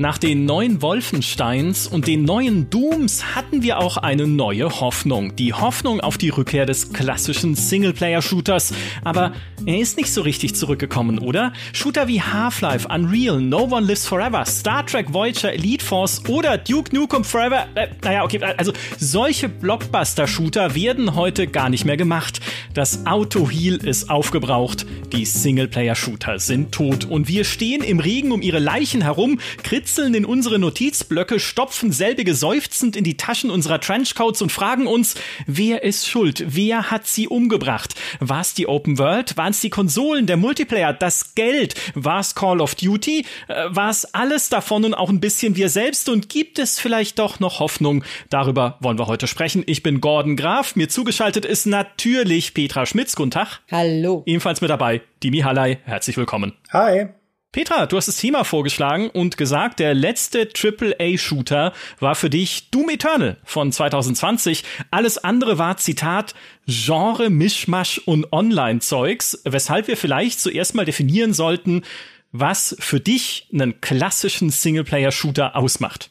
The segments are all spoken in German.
Nach den neuen Wolfensteins und den neuen Dooms hatten wir auch eine neue Hoffnung. Die Hoffnung auf die Rückkehr des klassischen Singleplayer-Shooters. Aber er ist nicht so richtig zurückgekommen, oder? Shooter wie Half-Life, Unreal, No One Lives Forever, Star Trek Voyager, Elite Force oder Duke Nukem Forever. Äh, naja, okay, also solche Blockbuster-Shooter werden heute gar nicht mehr gemacht. Das Auto-Heal ist aufgebraucht. Die Singleplayer-Shooter sind tot. Und wir stehen im Regen um ihre Leichen herum, kritzeln in unsere Notizblöcke, stopfen selbige seufzend in die Taschen unserer Trenchcoats und fragen uns, wer ist schuld? Wer hat sie umgebracht? War es die Open World? Waren es die Konsolen, der Multiplayer, das Geld? War es Call of Duty? Äh, War es alles davon und auch ein bisschen wir selbst? Und gibt es vielleicht doch noch Hoffnung? Darüber wollen wir heute sprechen. Ich bin Gordon Graf. Mir zugeschaltet ist natürlich Petra Schmitz. Guten Tag. Hallo. Ebenfalls mit dabei Dimi Hallei. Herzlich willkommen. Hi. Petra, du hast das Thema vorgeschlagen und gesagt, der letzte AAA-Shooter war für dich Doom Eternal von 2020. Alles andere war, Zitat, Genre, Mischmasch und Online-Zeugs, weshalb wir vielleicht zuerst mal definieren sollten, was für dich einen klassischen Singleplayer-Shooter ausmacht.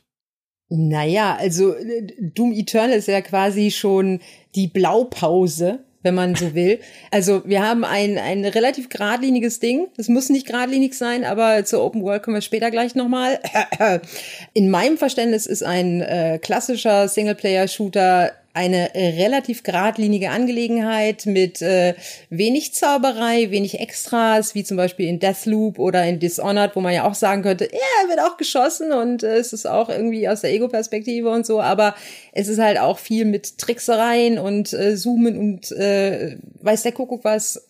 Naja, also Doom Eternal ist ja quasi schon die Blaupause wenn man so will. Also wir haben ein, ein relativ geradliniges Ding. Es muss nicht geradlinig sein, aber zur Open World kommen wir später gleich nochmal. In meinem Verständnis ist ein äh, klassischer Singleplayer-Shooter eine relativ geradlinige Angelegenheit mit äh, wenig Zauberei, wenig Extras, wie zum Beispiel in Deathloop oder in Dishonored, wo man ja auch sagen könnte, ja, wird auch geschossen und äh, es ist auch irgendwie aus der Ego-Perspektive und so, aber es ist halt auch viel mit Tricksereien und äh, Zoomen und äh, weiß der Kuckuck was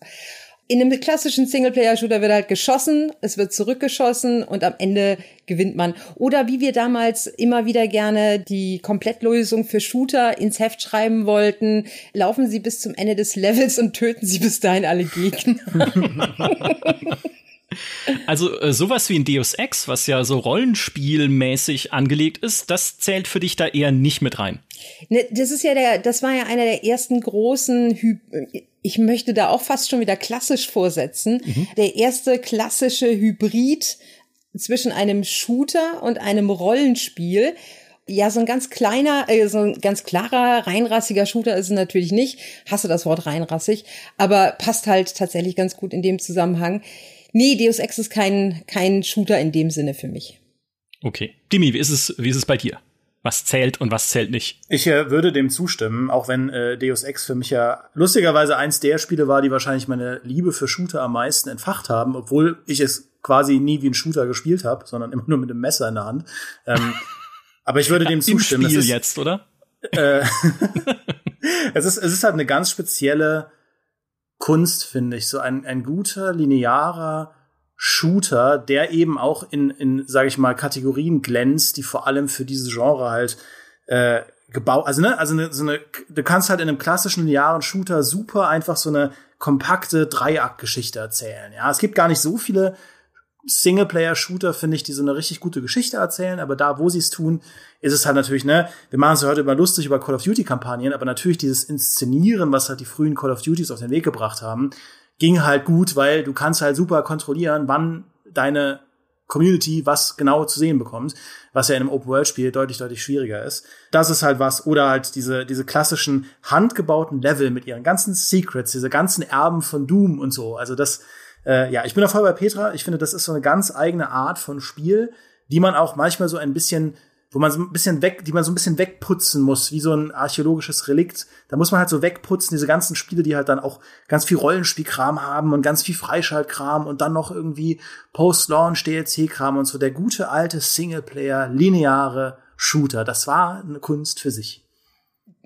in einem klassischen Singleplayer-Shooter wird halt geschossen, es wird zurückgeschossen und am Ende gewinnt man. Oder wie wir damals immer wieder gerne die Komplettlösung für Shooter ins Heft schreiben wollten, laufen sie bis zum Ende des Levels und töten sie bis dahin alle Gegner. Also äh, sowas wie ein Deus Ex, was ja so rollenspielmäßig angelegt ist, das zählt für dich da eher nicht mit rein. Ne, das ist ja der, das war ja einer der ersten großen, Hy ich möchte da auch fast schon wieder klassisch vorsetzen, mhm. der erste klassische Hybrid zwischen einem Shooter und einem Rollenspiel. Ja, so ein ganz kleiner, äh, so ein ganz klarer, reinrassiger Shooter ist es natürlich nicht. Hasse das Wort reinrassig, aber passt halt tatsächlich ganz gut in dem Zusammenhang. Nee, Deus Ex ist kein, kein Shooter in dem Sinne für mich. Okay. Dimi, wie ist es, wie ist es bei dir? Was zählt und was zählt nicht? Ich äh, würde dem zustimmen, auch wenn äh, Deus Ex für mich ja lustigerweise eins der Spiele war, die wahrscheinlich meine Liebe für Shooter am meisten entfacht haben, obwohl ich es quasi nie wie ein Shooter gespielt habe, sondern immer nur mit einem Messer in der Hand. Ähm, aber ich würde dem zustimmen. Im Spiel ist, jetzt, oder? Äh, es ist es ist halt eine ganz spezielle Kunst, finde ich. So ein, ein guter, linearer Shooter, der eben auch in, in sage ich mal, Kategorien glänzt, die vor allem für dieses Genre halt äh, gebaut, also ne, also ne, so eine, du kannst halt in einem klassischen linearen Shooter super einfach so eine kompakte Dreiaktgeschichte erzählen. Ja, es gibt gar nicht so viele Singleplayer-Shooter, finde ich, die so eine richtig gute Geschichte erzählen, aber da, wo sie es tun, ist es halt natürlich, ne, wir machen es heute immer lustig über Call of Duty-Kampagnen, aber natürlich dieses Inszenieren, was halt die frühen Call of Duties auf den Weg gebracht haben, ging halt gut, weil du kannst halt super kontrollieren, wann deine Community was genau zu sehen bekommt, was ja in einem Open-World-Spiel deutlich, deutlich schwieriger ist. Das ist halt was. Oder halt diese, diese klassischen handgebauten Level mit ihren ganzen Secrets, diese ganzen Erben von Doom und so. Also das, äh, ja, ich bin da voll bei Petra. Ich finde, das ist so eine ganz eigene Art von Spiel, die man auch manchmal so ein bisschen, wo man so ein bisschen weg, die man so ein bisschen wegputzen muss, wie so ein archäologisches Relikt. Da muss man halt so wegputzen, diese ganzen Spiele, die halt dann auch ganz viel Rollenspielkram haben und ganz viel Freischaltkram und dann noch irgendwie Post-Launch DLC-Kram und so. Der gute alte Singleplayer, lineare Shooter, das war eine Kunst für sich.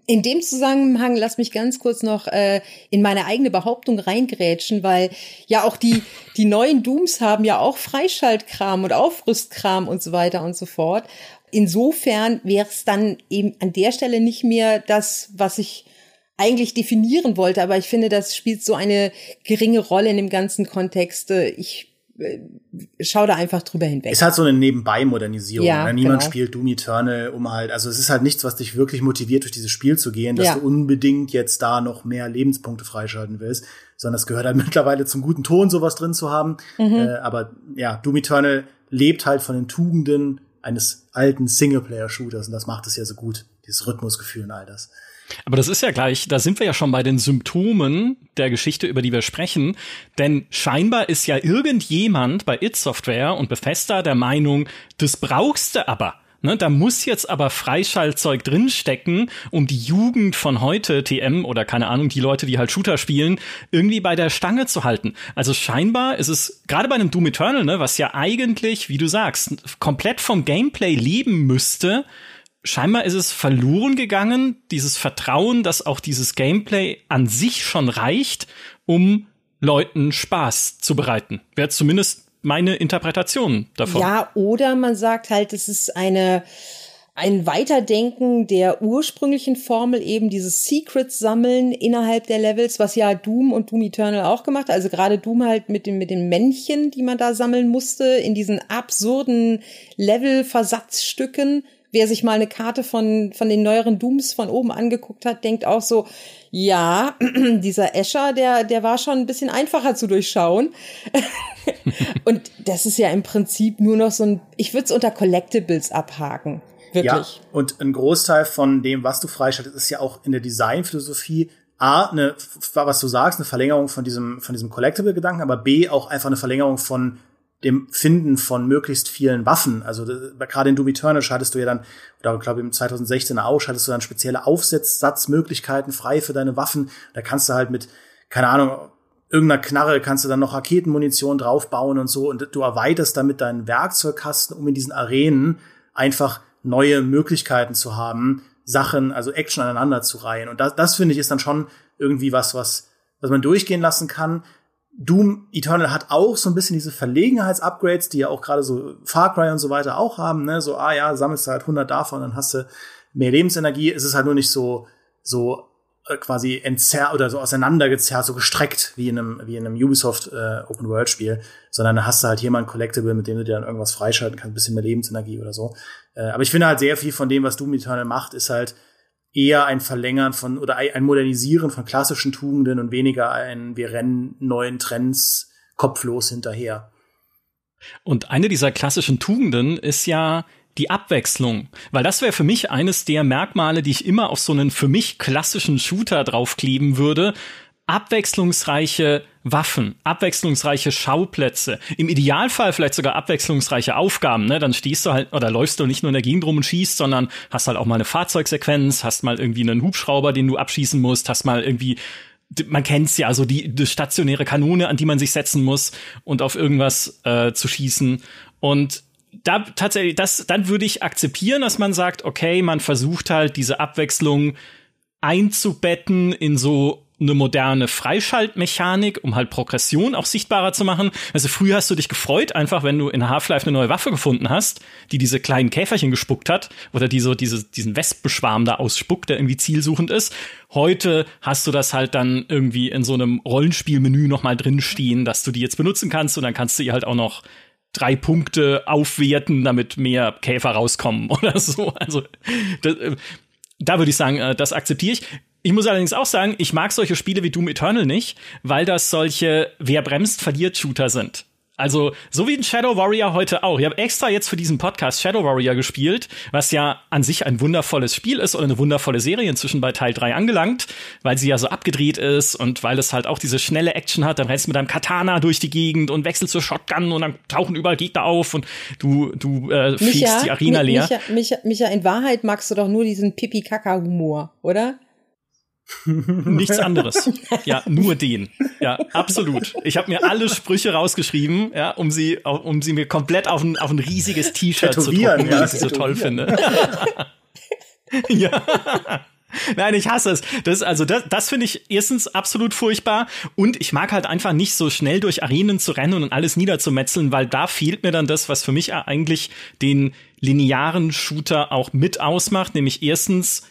In dem Zusammenhang lass mich ganz kurz noch äh, in meine eigene Behauptung reingrätschen, weil ja auch die die neuen Dooms haben ja auch Freischaltkram und Aufrüstkram und so weiter und so fort. Insofern wäre es dann eben an der Stelle nicht mehr das, was ich eigentlich definieren wollte, aber ich finde, das spielt so eine geringe Rolle in dem ganzen Kontext. Ich äh, schau da einfach drüber hinweg. Ist halt so eine Nebenbei-Modernisierung. Ja, ne? Niemand genau. spielt Doom Eternal, um halt, also es ist halt nichts, was dich wirklich motiviert, durch dieses Spiel zu gehen, dass ja. du unbedingt jetzt da noch mehr Lebenspunkte freischalten willst, sondern es gehört halt mittlerweile zum guten Ton, sowas drin zu haben. Mhm. Äh, aber ja, Doom Eternal lebt halt von den Tugenden eines alten Singleplayer-Shooters und das macht es ja so gut, dieses Rhythmusgefühl und all das. Aber das ist ja gleich, da sind wir ja schon bei den Symptomen der Geschichte, über die wir sprechen. Denn scheinbar ist ja irgendjemand bei It Software und Bethesda der Meinung, das brauchst du aber. Ne, da muss jetzt aber Freischaltzeug drinstecken, um die Jugend von heute, TM oder keine Ahnung, die Leute, die halt Shooter spielen, irgendwie bei der Stange zu halten. Also scheinbar ist es gerade bei einem Doom Eternal, ne, was ja eigentlich, wie du sagst, komplett vom Gameplay leben müsste, scheinbar ist es verloren gegangen, dieses Vertrauen, dass auch dieses Gameplay an sich schon reicht, um Leuten Spaß zu bereiten. Wäre zumindest meine Interpretation davon. Ja, oder man sagt halt, es ist eine ein Weiterdenken der ursprünglichen Formel, eben dieses Secrets sammeln innerhalb der Levels, was ja Doom und Doom Eternal auch gemacht hat. Also gerade Doom halt mit den, mit den Männchen, die man da sammeln musste, in diesen absurden Level-Versatzstücken. Wer sich mal eine Karte von, von den neueren Dooms von oben angeguckt hat, denkt auch so, ja, dieser Escher, der, der war schon ein bisschen einfacher zu durchschauen. und das ist ja im Prinzip nur noch so ein, ich würde es unter Collectibles abhaken. Wirklich. Ja, und ein Großteil von dem, was du freischaltest, ist ja auch in der Designphilosophie A, eine, was du sagst, eine Verlängerung von diesem, von diesem Collectible-Gedanken, aber B, auch einfach eine Verlängerung von dem Finden von möglichst vielen Waffen. Also gerade in Doom Eternal schaltest du ja dann, oder glaube im 2016 auch, schaltest du dann spezielle Aufsatzmöglichkeiten frei für deine Waffen. Da kannst du halt mit, keine Ahnung, irgendeiner Knarre kannst du dann noch Raketenmunition draufbauen und so. Und du erweiterst damit deinen Werkzeugkasten, um in diesen Arenen einfach neue Möglichkeiten zu haben, Sachen, also Action aneinander zu reihen. Und das, das finde ich ist dann schon irgendwie was, was, was man durchgehen lassen kann. Doom Eternal hat auch so ein bisschen diese Verlegenheits-Upgrades, die ja auch gerade so Far Cry und so weiter auch haben, ne? So, ah ja, sammelst du halt 100 davon, dann hast du mehr Lebensenergie. Es ist halt nur nicht so, so äh, quasi entzerrt oder so auseinandergezerrt, so gestreckt wie in einem, wie in einem Ubisoft äh, Open World Spiel, sondern da hast du halt hier mal ein Collectible, mit dem du dir dann irgendwas freischalten kannst, ein bisschen mehr Lebensenergie oder so. Äh, aber ich finde halt sehr viel von dem, was Doom Eternal macht, ist halt eher ein Verlängern von oder ein Modernisieren von klassischen Tugenden und weniger ein wir rennen neuen Trends kopflos hinterher. Und eine dieser klassischen Tugenden ist ja die Abwechslung, weil das wäre für mich eines der Merkmale, die ich immer auf so einen für mich klassischen Shooter draufkleben würde. Abwechslungsreiche Waffen, abwechslungsreiche Schauplätze, im Idealfall vielleicht sogar abwechslungsreiche Aufgaben, ne? Dann stehst du halt oder läufst du nicht nur in der Gegend rum und schießt, sondern hast halt auch mal eine Fahrzeugsequenz, hast mal irgendwie einen Hubschrauber, den du abschießen musst, hast mal irgendwie man kennt's ja, also die, die stationäre Kanone, an die man sich setzen muss und auf irgendwas äh, zu schießen. Und da tatsächlich, das, dann würde ich akzeptieren, dass man sagt, okay, man versucht halt diese Abwechslung einzubetten in so eine moderne Freischaltmechanik, um halt Progression auch sichtbarer zu machen. Also früher hast du dich gefreut, einfach wenn du in Half-Life eine neue Waffe gefunden hast, die diese kleinen Käferchen gespuckt hat oder die so diese, diesen Wespenschwarm da ausspuckt, der irgendwie zielsuchend ist. Heute hast du das halt dann irgendwie in so einem Rollenspielmenü nochmal drinstehen, dass du die jetzt benutzen kannst und dann kannst du ihr halt auch noch drei Punkte aufwerten, damit mehr Käfer rauskommen oder so. Also das, äh, da würde ich sagen, äh, das akzeptiere ich. Ich muss allerdings auch sagen, ich mag solche Spiele wie Doom Eternal nicht, weil das solche Wer bremst, verliert Shooter sind. Also, so wie ein Shadow Warrior heute auch. Ich habe extra jetzt für diesen Podcast Shadow Warrior gespielt, was ja an sich ein wundervolles Spiel ist oder eine wundervolle Serie inzwischen bei Teil 3 angelangt, weil sie ja so abgedreht ist und weil es halt auch diese schnelle Action hat. Dann rennst du mit deinem Katana durch die Gegend und wechselst zur Shotgun und dann tauchen überall Gegner auf und du, du äh, fegst die Arena leer. Micha, Micha, Micha, in Wahrheit magst du doch nur diesen Pipi-Kaka-Humor, oder? Nichts anderes. Ja, nur den. Ja, absolut. Ich habe mir alle Sprüche rausgeschrieben, ja, um sie, um sie mir komplett auf ein, auf ein riesiges T-Shirt zu drucken, weil ich sie so toll finde. ja. Nein, ich hasse es. Das, also das, das finde ich erstens absolut furchtbar und ich mag halt einfach nicht so schnell durch Arenen zu rennen und alles niederzumetzeln, weil da fehlt mir dann das, was für mich eigentlich den linearen Shooter auch mit ausmacht, nämlich erstens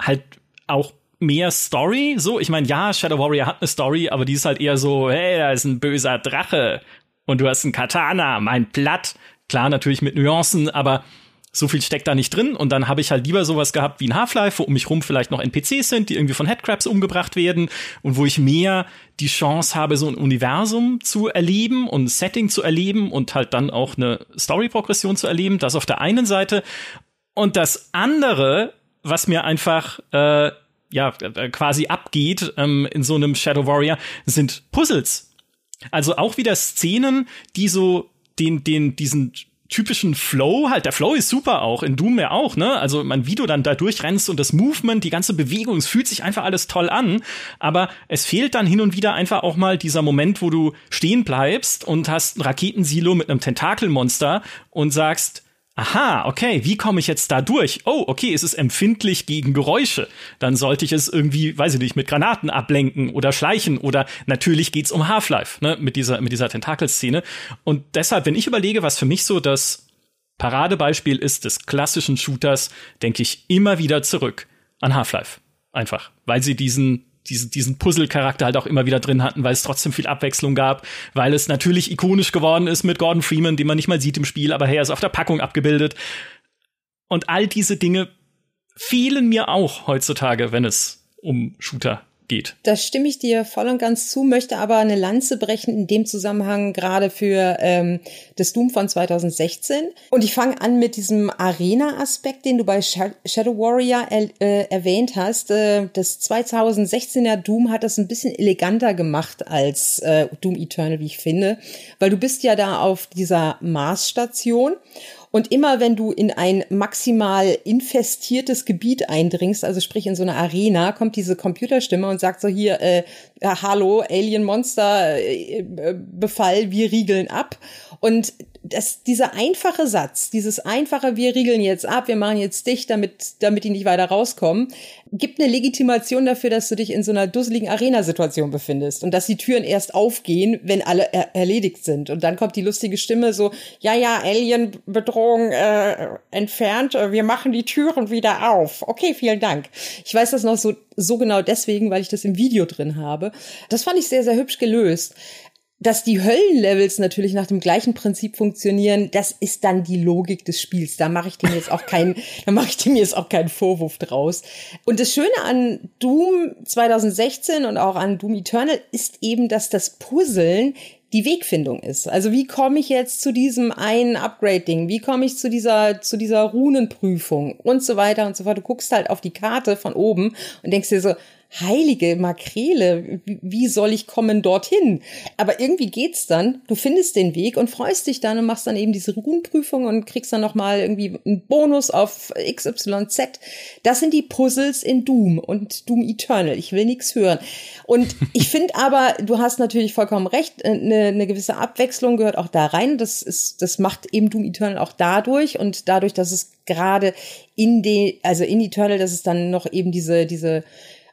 halt auch mehr Story. So, ich meine, ja, Shadow Warrior hat eine Story, aber die ist halt eher so, hey, da ist ein böser Drache und du hast ein Katana, mein Blatt. Klar, natürlich mit Nuancen, aber so viel steckt da nicht drin und dann habe ich halt lieber sowas gehabt wie ein Half-Life, wo um mich rum vielleicht noch NPCs sind, die irgendwie von Headcrabs umgebracht werden und wo ich mehr die Chance habe, so ein Universum zu erleben und ein Setting zu erleben und halt dann auch eine Story-Progression zu erleben. Das auf der einen Seite. Und das andere, was mir einfach äh, ja quasi abgeht ähm, in so einem Shadow Warrior, sind Puzzles. Also auch wieder Szenen, die so den, den, diesen typischen Flow halt. Der Flow ist super auch, in Doom ja auch, ne? Also man, wie du dann da durchrennst und das Movement, die ganze Bewegung, es fühlt sich einfach alles toll an. Aber es fehlt dann hin und wieder einfach auch mal dieser Moment, wo du stehen bleibst und hast ein Raketensilo mit einem Tentakelmonster und sagst, aha, okay, wie komme ich jetzt da durch? Oh, okay, es ist empfindlich gegen Geräusche. Dann sollte ich es irgendwie, weiß ich nicht, mit Granaten ablenken oder schleichen oder natürlich geht's um Half-Life, ne, mit dieser, mit dieser Tentakelszene. Und deshalb, wenn ich überlege, was für mich so das Paradebeispiel ist des klassischen Shooters, denke ich immer wieder zurück an Half-Life. Einfach, weil sie diesen diesen, diesen Puzzle-Charakter halt auch immer wieder drin hatten, weil es trotzdem viel Abwechslung gab, weil es natürlich ikonisch geworden ist mit Gordon Freeman, den man nicht mal sieht im Spiel, aber er ist auf der Packung abgebildet. Und all diese Dinge fehlen mir auch heutzutage, wenn es um Shooter geht. Da stimme ich dir voll und ganz zu, möchte aber eine Lanze brechen in dem Zusammenhang gerade für ähm, das Doom von 2016. Und ich fange an mit diesem Arena-Aspekt, den du bei Shadow Warrior er, äh, erwähnt hast. Äh, das 2016er Doom hat das ein bisschen eleganter gemacht als äh, Doom Eternal, wie ich finde, weil du bist ja da auf dieser Marsstation und immer wenn du in ein maximal infestiertes Gebiet eindringst, also sprich in so eine Arena, kommt diese Computerstimme und sagt so hier, äh, hallo, Alien Monster, äh, äh, Befall, wir riegeln ab. Und das, dieser einfache Satz, dieses einfache, wir riegeln jetzt ab, wir machen jetzt dicht, damit, damit die nicht weiter rauskommen, gibt eine Legitimation dafür, dass du dich in so einer dusseligen Arena-Situation befindest und dass die Türen erst aufgehen, wenn alle er erledigt sind. Und dann kommt die lustige Stimme so, ja, ja, Alien-Bedrohung äh, entfernt, wir machen die Türen wieder auf. Okay, vielen Dank. Ich weiß das noch so, so genau deswegen, weil ich das im Video drin habe. Das fand ich sehr, sehr hübsch gelöst dass die Höllenlevels natürlich nach dem gleichen Prinzip funktionieren, das ist dann die Logik des Spiels. Da mache ich dem jetzt auch keinen, da mache ich dem jetzt auch keinen Vorwurf draus. Und das Schöne an Doom 2016 und auch an Doom Eternal ist eben, dass das Puzzeln die Wegfindung ist. Also wie komme ich jetzt zu diesem einen Upgrade-Ding? Wie komme ich zu dieser, zu dieser Runenprüfung und so weiter und so fort? Du guckst halt auf die Karte von oben und denkst dir so, heilige Makrele, wie soll ich kommen dorthin? Aber irgendwie geht's dann. Du findest den Weg und freust dich dann und machst dann eben diese Runenprüfung und kriegst dann noch mal irgendwie einen Bonus auf XYZ. Das sind die Puzzles in Doom und Doom Eternal. Ich will nichts hören. Und ich finde aber, du hast natürlich vollkommen recht, eine, eine gewisse Abwechslung gehört auch da rein. Das ist, das macht eben Doom Eternal auch dadurch und dadurch, dass es gerade in die, also in Eternal, dass es dann noch eben diese, diese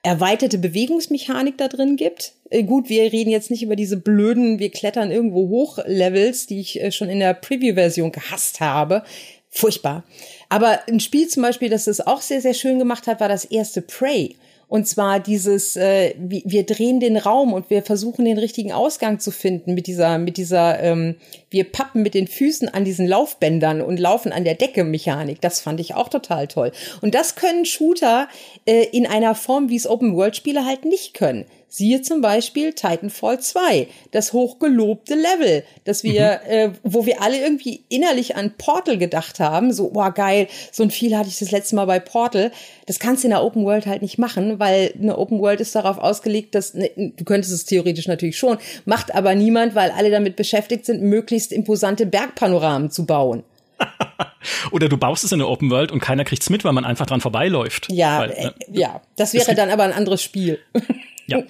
erweiterte Bewegungsmechanik da drin gibt. Äh, gut, wir reden jetzt nicht über diese blöden, wir klettern irgendwo hoch Levels, die ich äh, schon in der Preview-Version gehasst habe. Furchtbar. Aber ein Spiel zum Beispiel, das das auch sehr, sehr schön gemacht hat, war das erste Prey. Und zwar dieses, äh, wir drehen den Raum und wir versuchen den richtigen Ausgang zu finden mit dieser, mit dieser, ähm, wir pappen mit den Füßen an diesen Laufbändern und laufen an der Decke Mechanik. Das fand ich auch total toll. Und das können Shooter äh, in einer Form, wie es Open-World-Spiele halt nicht können. Siehe zum Beispiel Titanfall 2, das hochgelobte Level, das wir, mhm. äh, wo wir alle irgendwie innerlich an Portal gedacht haben. So, boah, geil, so ein viel hatte ich das letzte Mal bei Portal. Das kannst du in der Open World halt nicht machen, weil eine Open World ist darauf ausgelegt, dass, ne, du könntest es theoretisch natürlich schon, macht aber niemand, weil alle damit beschäftigt sind, möglichst imposante Bergpanoramen zu bauen. Oder du baust es in der Open World und keiner kriegt's mit, weil man einfach dran vorbeiläuft. Ja, weil, äh, ja, das wäre dann aber ein anderes Spiel. Ja.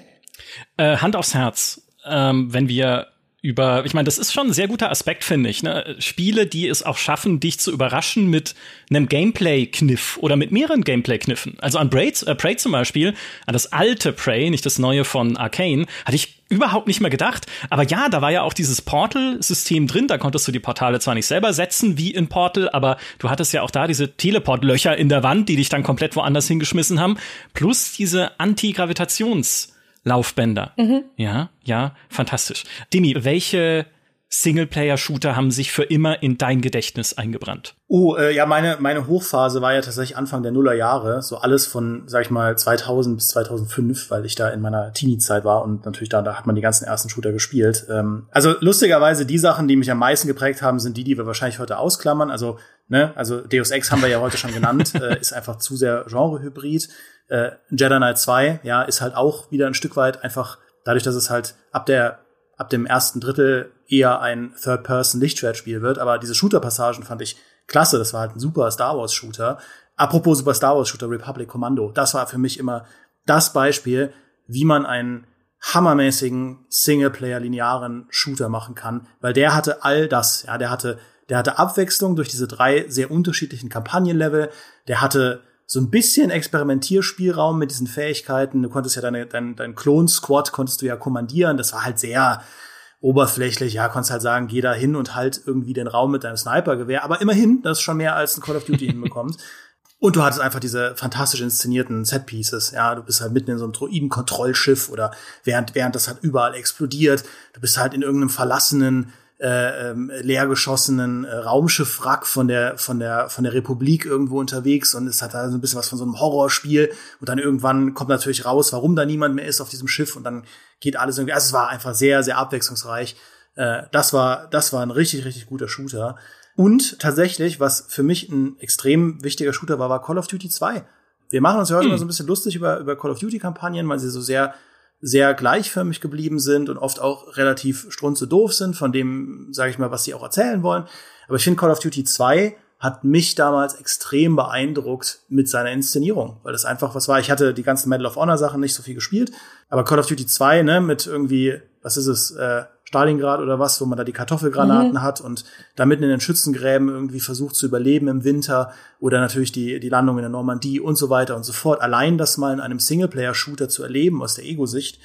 Äh, Hand aufs Herz, ähm, wenn wir über, ich meine, das ist schon ein sehr guter Aspekt, finde ich. Ne? Spiele, die es auch schaffen, dich zu überraschen mit einem Gameplay-Kniff oder mit mehreren Gameplay-Kniffen. Also an Braid, äh, Prey zum Beispiel, an das alte Prey, nicht das neue von Arcane, hatte ich überhaupt nicht mehr gedacht. Aber ja, da war ja auch dieses Portal-System drin. Da konntest du die Portale zwar nicht selber setzen wie in Portal, aber du hattest ja auch da diese Teleport-Löcher in der Wand, die dich dann komplett woanders hingeschmissen haben. Plus diese Anti-Gravitations- Laufbänder. Mhm. Ja, ja, fantastisch. Demi, welche Singleplayer-Shooter haben sich für immer in dein Gedächtnis eingebrannt? Oh, äh, ja, meine, meine Hochphase war ja tatsächlich Anfang der Nullerjahre. So alles von, sag ich mal, 2000 bis 2005, weil ich da in meiner Teenie-Zeit war und natürlich da, da hat man die ganzen ersten Shooter gespielt. Ähm, also lustigerweise, die Sachen, die mich am meisten geprägt haben, sind die, die wir wahrscheinlich heute ausklammern. Also, ne, also Deus Ex haben wir ja heute schon genannt, äh, ist einfach zu sehr Genre-Hybrid. Äh, Jedi Knight 2, ja, ist halt auch wieder ein Stück weit einfach dadurch, dass es halt ab der ab dem ersten Drittel eher ein Third-Person-Lichtschwertspiel wird. Aber diese Shooter-Passagen fand ich klasse. Das war halt ein super Star Wars-Shooter. Apropos Super Star Wars-Shooter, Republic Commando. Das war für mich immer das Beispiel, wie man einen hammermäßigen Singleplayer-linearen Shooter machen kann, weil der hatte all das. Ja, der hatte, der hatte Abwechslung durch diese drei sehr unterschiedlichen Kampagnenlevel. Der hatte so ein bisschen Experimentierspielraum mit diesen Fähigkeiten. Du konntest ja deine, dein, dein Klon-Squad konntest du ja kommandieren. Das war halt sehr oberflächlich. Ja, konntest halt sagen, geh da hin und halt irgendwie den Raum mit deinem Snipergewehr. Aber immerhin, das ist schon mehr als ein Call of Duty hinbekommt. Und du hattest einfach diese fantastisch inszenierten Set-Pieces. Ja, du bist halt mitten in so einem Droiden-Kontrollschiff oder während, während das halt überall explodiert. Du bist halt in irgendeinem verlassenen äh, ähm, leergeschossenen äh, Raumschiffwrack von der von der von der Republik irgendwo unterwegs und es hat da so ein bisschen was von so einem Horrorspiel und dann irgendwann kommt natürlich raus, warum da niemand mehr ist auf diesem Schiff und dann geht alles irgendwie. Also es war einfach sehr sehr abwechslungsreich. Äh, das war das war ein richtig richtig guter Shooter und tatsächlich, was für mich ein extrem wichtiger Shooter war, war Call of Duty 2. Wir machen uns ja heute hm. immer so ein bisschen lustig über über Call of Duty Kampagnen, weil sie so sehr sehr gleichförmig geblieben sind und oft auch relativ strunze sind von dem, sage ich mal, was sie auch erzählen wollen. Aber ich finde Call of Duty 2 hat mich damals extrem beeindruckt mit seiner Inszenierung, weil das einfach was war. Ich hatte die ganzen Medal of Honor Sachen nicht so viel gespielt, aber Call of Duty 2, ne, mit irgendwie, was ist es, äh, Stalingrad oder was, wo man da die Kartoffelgranaten mhm. hat und da mitten in den Schützengräben irgendwie versucht zu überleben im Winter oder natürlich die, die Landung in der Normandie und so weiter und so fort. Allein das mal in einem Singleplayer-Shooter zu erleben aus der Ego-Sicht,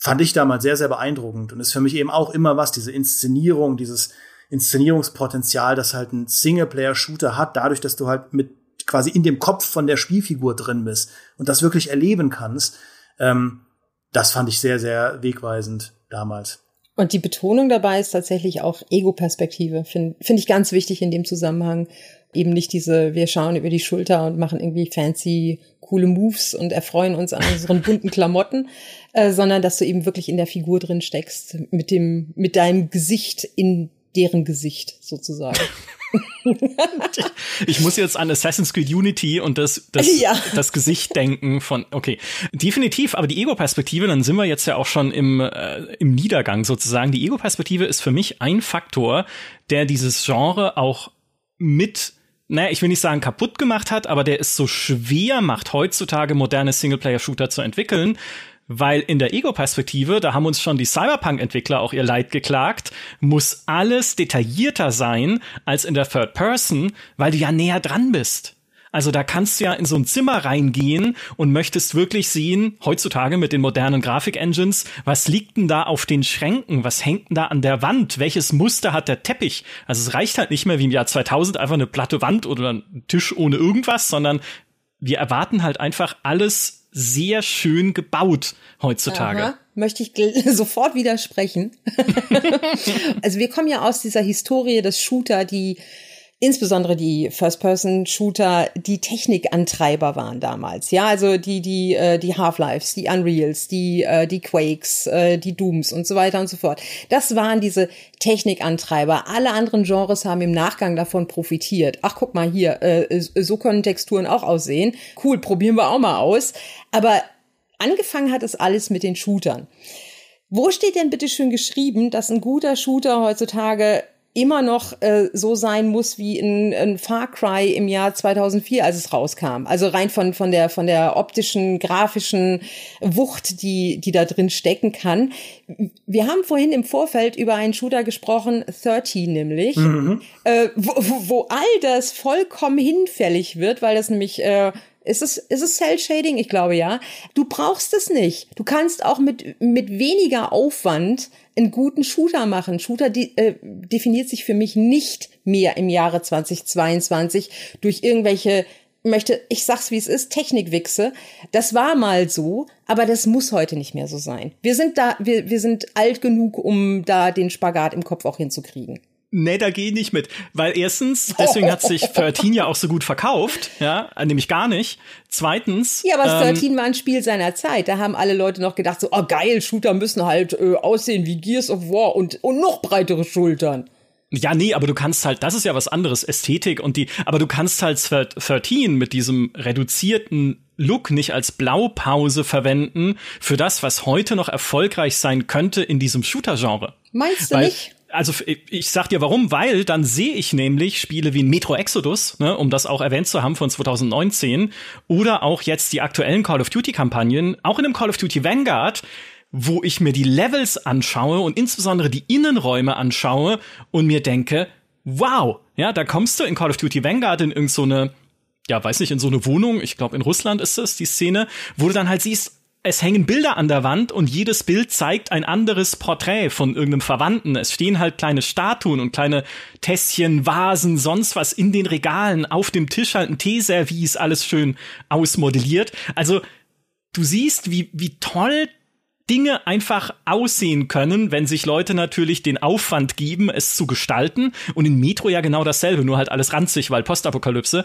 fand ich damals sehr, sehr beeindruckend und ist für mich eben auch immer was, diese Inszenierung, dieses Inszenierungspotenzial, das halt ein Singleplayer-Shooter hat, dadurch, dass du halt mit quasi in dem Kopf von der Spielfigur drin bist und das wirklich erleben kannst, ähm, das fand ich sehr, sehr wegweisend damals. Und die Betonung dabei ist tatsächlich auch Ego-Perspektive. Finde find ich ganz wichtig in dem Zusammenhang. Eben nicht diese, wir schauen über die Schulter und machen irgendwie fancy, coole Moves und erfreuen uns an unseren bunten Klamotten, äh, sondern dass du eben wirklich in der Figur drin steckst, mit dem, mit deinem Gesicht in deren Gesicht sozusagen. ich muss jetzt an Assassin's Creed Unity und das, das, ja. das Gesicht denken von, okay, definitiv, aber die Ego-Perspektive, dann sind wir jetzt ja auch schon im, äh, im Niedergang sozusagen. Die Ego-Perspektive ist für mich ein Faktor, der dieses Genre auch mit naja, ich will nicht sagen kaputt gemacht hat, aber der es so schwer macht, heutzutage moderne Singleplayer-Shooter zu entwickeln, weil in der Ego-Perspektive, da haben uns schon die Cyberpunk-Entwickler auch ihr Leid geklagt, muss alles detaillierter sein als in der Third Person, weil du ja näher dran bist. Also da kannst du ja in so ein Zimmer reingehen und möchtest wirklich sehen, heutzutage mit den modernen Grafik-Engines, was liegt denn da auf den Schränken? Was hängt denn da an der Wand? Welches Muster hat der Teppich? Also es reicht halt nicht mehr wie im Jahr 2000 einfach eine platte Wand oder ein Tisch ohne irgendwas, sondern wir erwarten halt einfach alles sehr schön gebaut heutzutage. Aha, möchte ich sofort widersprechen. also wir kommen ja aus dieser Historie des Shooter, die insbesondere die First-Person-Shooter die Technikantreiber waren damals. Ja, also die die äh, die Half-Lives, die Unreals, die äh, die Quakes, äh, die Dooms und so weiter und so fort. Das waren diese Technikantreiber. Alle anderen Genres haben im Nachgang davon profitiert. Ach, guck mal hier, äh, so können Texturen auch aussehen. Cool, probieren wir auch mal aus. Aber angefangen hat es alles mit den Shootern. Wo steht denn bitte schön geschrieben, dass ein guter Shooter heutzutage immer noch äh, so sein muss wie in, in Far Cry im Jahr 2004, als es rauskam. Also rein von von der von der optischen, grafischen Wucht, die die da drin stecken kann. Wir haben vorhin im Vorfeld über einen Shooter gesprochen, 30 nämlich, mhm. äh, wo, wo all das vollkommen hinfällig wird, weil das nämlich äh, ist es, ist es Cell Shading? Ich glaube ja. Du brauchst es nicht. Du kannst auch mit, mit weniger Aufwand einen guten Shooter machen. Shooter die, äh, definiert sich für mich nicht mehr im Jahre 2022 durch irgendwelche möchte, ich sag's wie es ist, Technikwichse. Das war mal so, aber das muss heute nicht mehr so sein. Wir sind da, wir, wir sind alt genug, um da den Spagat im Kopf auch hinzukriegen. Nee, da gehe ich nicht mit. Weil erstens, deswegen hat sich 13 ja auch so gut verkauft, ja, nämlich gar nicht. Zweitens. Ja, aber ähm, 13 war ein Spiel seiner Zeit. Da haben alle Leute noch gedacht, so, oh geil, Shooter müssen halt äh, aussehen wie Gears of War und, und noch breitere Schultern. Ja, nee, aber du kannst halt, das ist ja was anderes, Ästhetik und die, aber du kannst halt 13 mit diesem reduzierten Look nicht als Blaupause verwenden für das, was heute noch erfolgreich sein könnte in diesem Shooter-Genre. Meinst du Weil, nicht? Also ich sag dir warum, weil dann sehe ich nämlich Spiele wie Metro Exodus, ne, um das auch erwähnt zu haben von 2019, oder auch jetzt die aktuellen Call of Duty Kampagnen, auch in dem Call of Duty Vanguard, wo ich mir die Levels anschaue und insbesondere die Innenräume anschaue und mir denke, wow, ja, da kommst du in Call of Duty Vanguard in irgendeine so ja, weiß nicht, in so eine Wohnung, ich glaube in Russland ist das die Szene, wo du dann halt siehst, es hängen Bilder an der Wand und jedes Bild zeigt ein anderes Porträt von irgendeinem Verwandten. Es stehen halt kleine Statuen und kleine Tässchen, Vasen, sonst was in den Regalen, auf dem Tisch halt ein Teeservice, alles schön ausmodelliert. Also du siehst, wie, wie toll Dinge einfach aussehen können, wenn sich Leute natürlich den Aufwand geben, es zu gestalten. Und in Metro ja genau dasselbe, nur halt alles ranzig, weil Postapokalypse.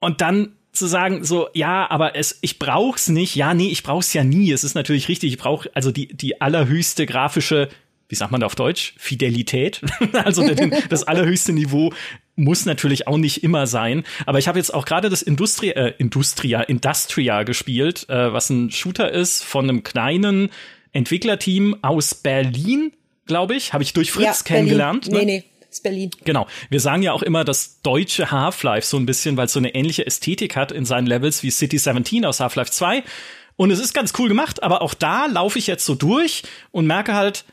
Und dann zu sagen, so, ja, aber es, ich brauch's nicht. Ja, nee, ich brauch's ja nie. Es ist natürlich richtig. Ich brauche also die, die allerhöchste grafische, wie sagt man da auf Deutsch? Fidelität. also den, das allerhöchste Niveau muss natürlich auch nicht immer sein. Aber ich habe jetzt auch gerade das Industria, äh, Industria, Industria gespielt, äh, was ein Shooter ist von einem kleinen Entwicklerteam aus Berlin, glaube ich. Habe ich durch Fritz ja, kennengelernt. Berlin. Ne? Nee, Berlin. Genau. Wir sagen ja auch immer das deutsche Half-Life so ein bisschen, weil es so eine ähnliche Ästhetik hat in seinen Levels wie City 17 aus Half-Life 2. Und es ist ganz cool gemacht, aber auch da laufe ich jetzt so durch und merke halt,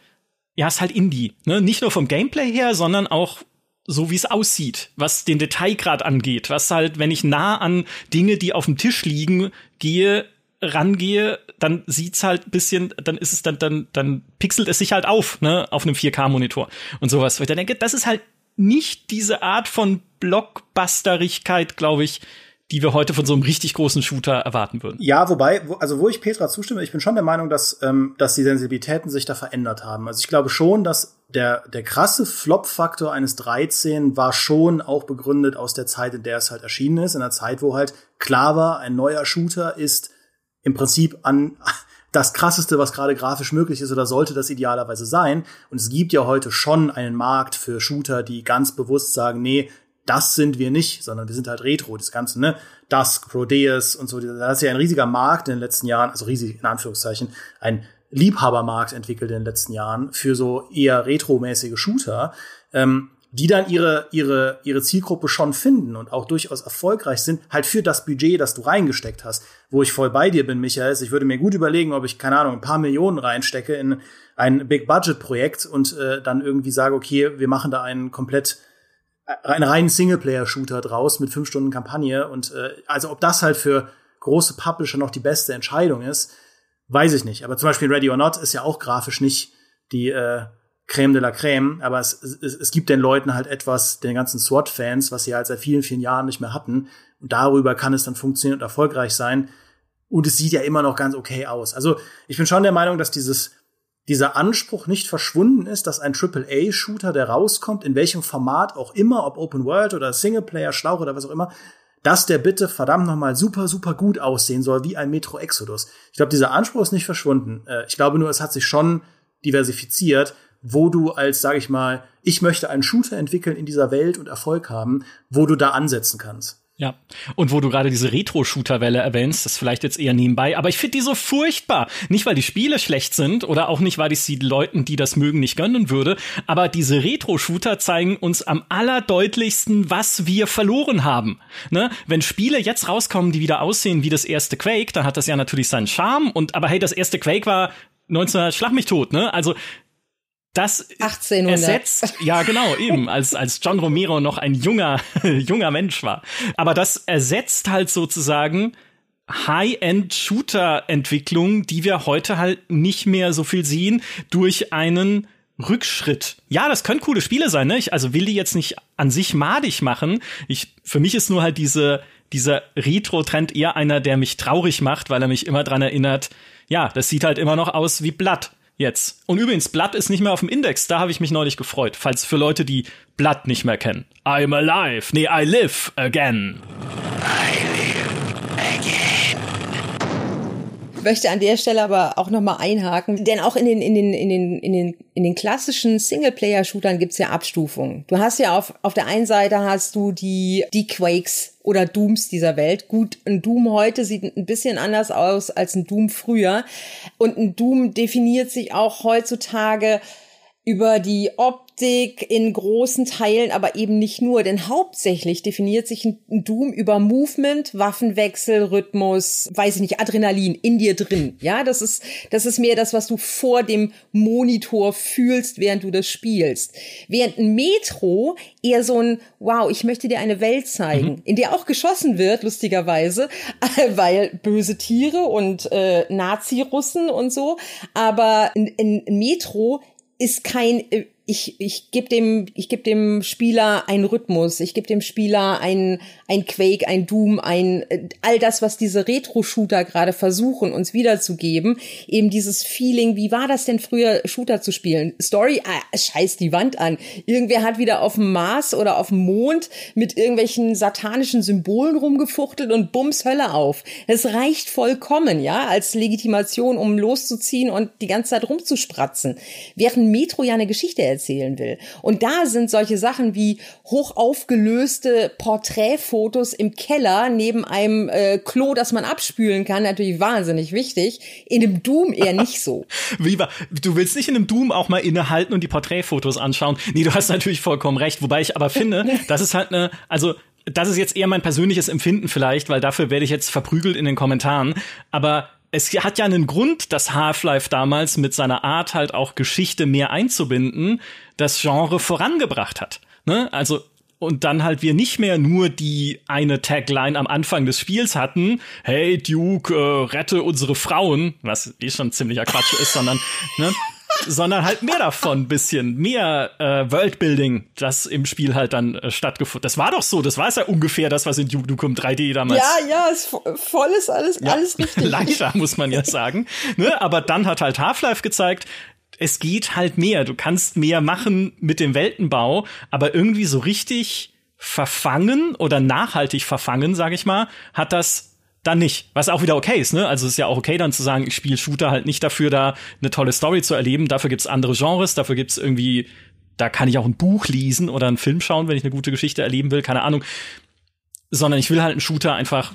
ja, es ist halt Indie. Ne? Nicht nur vom Gameplay her, sondern auch so wie es aussieht, was den Detailgrad angeht, was halt, wenn ich nah an Dinge, die auf dem Tisch liegen, gehe, rangehe, dann sieht's halt bisschen, dann ist es dann, dann, dann pixelt es sich halt auf, ne, auf einem 4K-Monitor und sowas. Weil ich dann denke, das ist halt nicht diese Art von Blockbusterigkeit, glaube ich, die wir heute von so einem richtig großen Shooter erwarten würden. Ja, wobei, wo, also wo ich Petra zustimme, ich bin schon der Meinung, dass, ähm, dass die Sensibilitäten sich da verändert haben. Also ich glaube schon, dass der, der krasse Flop-Faktor eines 13 war schon auch begründet aus der Zeit, in der es halt erschienen ist, in einer Zeit, wo halt klar war, ein neuer Shooter ist im Prinzip an das krasseste, was gerade grafisch möglich ist oder sollte das idealerweise sein. Und es gibt ja heute schon einen Markt für Shooter, die ganz bewusst sagen, nee, das sind wir nicht, sondern wir sind halt Retro, das Ganze, ne? Dusk, Prodeus und so. Da ist ja ein riesiger Markt in den letzten Jahren, also riesig in Anführungszeichen, ein Liebhabermarkt entwickelt in den letzten Jahren für so eher retromäßige Shooter. Ähm, die dann ihre, ihre, ihre Zielgruppe schon finden und auch durchaus erfolgreich sind, halt für das Budget, das du reingesteckt hast. Wo ich voll bei dir bin, Michael, ich würde mir gut überlegen, ob ich, keine Ahnung, ein paar Millionen reinstecke in ein Big-Budget-Projekt und äh, dann irgendwie sage, okay, wir machen da einen komplett äh, einen reinen Singleplayer-Shooter draus mit fünf Stunden Kampagne und äh, also ob das halt für große Publisher noch die beste Entscheidung ist, weiß ich nicht. Aber zum Beispiel Ready or Not ist ja auch grafisch nicht die äh, Creme de la Creme, aber es, es, es gibt den Leuten halt etwas, den ganzen SWAT-Fans, was sie halt seit vielen, vielen Jahren nicht mehr hatten. Und darüber kann es dann funktionieren und erfolgreich sein. Und es sieht ja immer noch ganz okay aus. Also ich bin schon der Meinung, dass dieses, dieser Anspruch nicht verschwunden ist, dass ein AAA-Shooter, der rauskommt, in welchem Format auch immer, ob Open World oder Singleplayer, Schlauch oder was auch immer, dass der bitte verdammt nochmal super, super gut aussehen soll, wie ein Metro Exodus. Ich glaube, dieser Anspruch ist nicht verschwunden. Äh, ich glaube nur, es hat sich schon diversifiziert wo du als, sage ich mal, ich möchte einen Shooter entwickeln in dieser Welt und Erfolg haben, wo du da ansetzen kannst. Ja, und wo du gerade diese Retro-Shooter-Welle erwähnst, das vielleicht jetzt eher nebenbei, aber ich finde die so furchtbar. Nicht, weil die Spiele schlecht sind oder auch nicht, weil ich sie Leuten, die das mögen, nicht gönnen würde, aber diese Retro-Shooter zeigen uns am allerdeutlichsten, was wir verloren haben. Ne? Wenn Spiele jetzt rauskommen, die wieder aussehen wie das erste Quake, dann hat das ja natürlich seinen Charme und aber hey, das erste Quake war 19 Schlag mich tot, ne? Also das 1800. ersetzt, ja genau, eben, als, als John Romero noch ein junger, junger Mensch war. Aber das ersetzt halt sozusagen High-End-Shooter-Entwicklung, die wir heute halt nicht mehr so viel sehen, durch einen Rückschritt. Ja, das können coole Spiele sein, ne? Ich also will die jetzt nicht an sich madig machen. Ich, für mich ist nur halt diese, dieser Retro-Trend eher einer, der mich traurig macht, weil er mich immer dran erinnert, ja, das sieht halt immer noch aus wie Blatt jetzt. Und übrigens, Blatt ist nicht mehr auf dem Index, da habe ich mich neulich gefreut. Falls für Leute, die Blatt nicht mehr kennen. I'm alive. Nee, I live again. I live again. Ich möchte an der Stelle aber auch nochmal einhaken, denn auch in den, in den, in den, in den, in den klassischen Singleplayer-Shootern gibt's ja Abstufungen. Du hast ja auf, auf der einen Seite hast du die, die Quakes oder Dooms dieser Welt. Gut, ein Doom heute sieht ein bisschen anders aus als ein Doom früher. Und ein Doom definiert sich auch heutzutage über die Optik in großen Teilen, aber eben nicht nur, denn hauptsächlich definiert sich ein Doom über Movement, Waffenwechsel, Rhythmus, weiß ich nicht, Adrenalin in dir drin. Ja, das ist, das ist mehr das, was du vor dem Monitor fühlst, während du das spielst. Während ein Metro eher so ein, wow, ich möchte dir eine Welt zeigen, mhm. in der auch geschossen wird, lustigerweise, weil böse Tiere und äh, Nazi-Russen und so, aber ein, ein Metro ist kein äh, ich, ich gebe dem, ich geb dem Spieler einen Rhythmus, ich gebe dem Spieler ein, ein Quake, ein Doom, ein äh, all das, was diese Retro-Shooter gerade versuchen, uns wiederzugeben. Eben dieses Feeling, wie war das denn früher, Shooter zu spielen? Story, ah, scheiß die Wand an. Irgendwer hat wieder auf dem Mars oder auf dem Mond mit irgendwelchen satanischen Symbolen rumgefuchtelt und bums Hölle auf. Es reicht vollkommen, ja, als Legitimation, um loszuziehen und die ganze Zeit rumzuspratzen. Während Metro ja eine Geschichte erzählen will. Und da sind solche Sachen wie hoch aufgelöste Porträtfotos im Keller neben einem äh, Klo, das man abspülen kann, natürlich wahnsinnig wichtig. In dem Doom eher nicht so. Wie war, du willst nicht in einem Doom auch mal innehalten und die Porträtfotos anschauen? Nee, du hast natürlich vollkommen recht. Wobei ich aber finde, das ist halt eine, also das ist jetzt eher mein persönliches Empfinden vielleicht, weil dafür werde ich jetzt verprügelt in den Kommentaren. Aber es hat ja einen Grund, dass Half-Life damals mit seiner Art halt auch Geschichte mehr einzubinden, das Genre vorangebracht hat. Ne? Also und dann halt wir nicht mehr nur die eine Tagline am Anfang des Spiels hatten, hey Duke, äh, rette unsere Frauen, was eh schon ziemlicher Quatsch ist, sondern ne, sondern halt mehr davon, bisschen mehr äh, Worldbuilding, das im Spiel halt dann äh, stattgefunden. Das war doch so, das war es ja ungefähr das, was in Duke Nukem 3D damals. Ja, ja, ist voll ist alles, ja, alles richtig. Leider muss man ja sagen. ne? Aber dann hat halt Half-Life gezeigt, es geht halt mehr. Du kannst mehr machen mit dem Weltenbau, aber irgendwie so richtig verfangen oder nachhaltig verfangen, sag ich mal, hat das dann nicht. Was auch wieder okay ist, ne? Also es ist ja auch okay, dann zu sagen, ich spiele Shooter halt nicht dafür, da eine tolle Story zu erleben. Dafür gibt's andere Genres, dafür gibt's irgendwie, da kann ich auch ein Buch lesen oder einen Film schauen, wenn ich eine gute Geschichte erleben will, keine Ahnung. Sondern ich will halt einen Shooter einfach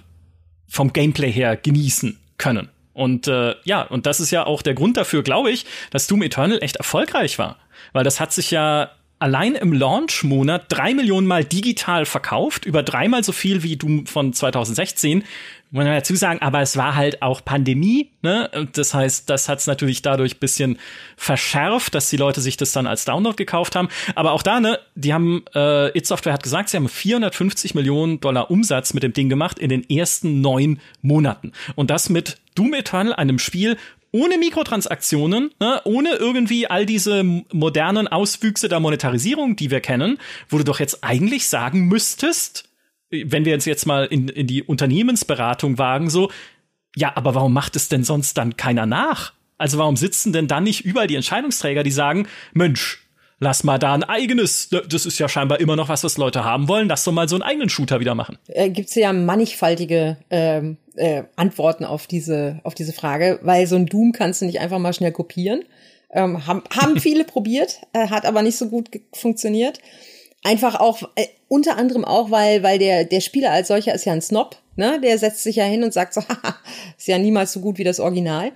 vom Gameplay her genießen können. Und äh, ja, und das ist ja auch der Grund dafür, glaube ich, dass Doom Eternal echt erfolgreich war. Weil das hat sich ja allein im Launch-Monat drei Millionen Mal digital verkauft, über dreimal so viel wie Doom von 2016 muss man dazu sagen, aber es war halt auch Pandemie, ne? Das heißt, das hat es natürlich dadurch bisschen verschärft, dass die Leute sich das dann als Download gekauft haben. Aber auch da, ne, die haben, äh, It Software hat gesagt, sie haben 450 Millionen Dollar Umsatz mit dem Ding gemacht in den ersten neun Monaten. Und das mit Doom Eternal, einem Spiel, ohne Mikrotransaktionen, ne, ohne irgendwie all diese modernen Auswüchse der Monetarisierung, die wir kennen, wo du doch jetzt eigentlich sagen müsstest, wenn wir uns jetzt mal in, in die Unternehmensberatung wagen, so, ja, aber warum macht es denn sonst dann keiner nach? Also warum sitzen denn dann nicht überall die Entscheidungsträger, die sagen, Mensch, lass mal da ein eigenes, das ist ja scheinbar immer noch was, was Leute haben wollen, lass doch mal so einen eigenen Shooter wieder machen. Äh, Gibt es ja mannigfaltige ähm, äh, Antworten auf diese, auf diese Frage, weil so ein Doom kannst du nicht einfach mal schnell kopieren. Ähm, haben, haben viele probiert, äh, hat aber nicht so gut funktioniert. Einfach auch, äh, unter anderem auch, weil, weil der, der Spieler als solcher ist ja ein Snob, ne? Der setzt sich ja hin und sagt so, haha, ist ja niemals so gut wie das Original.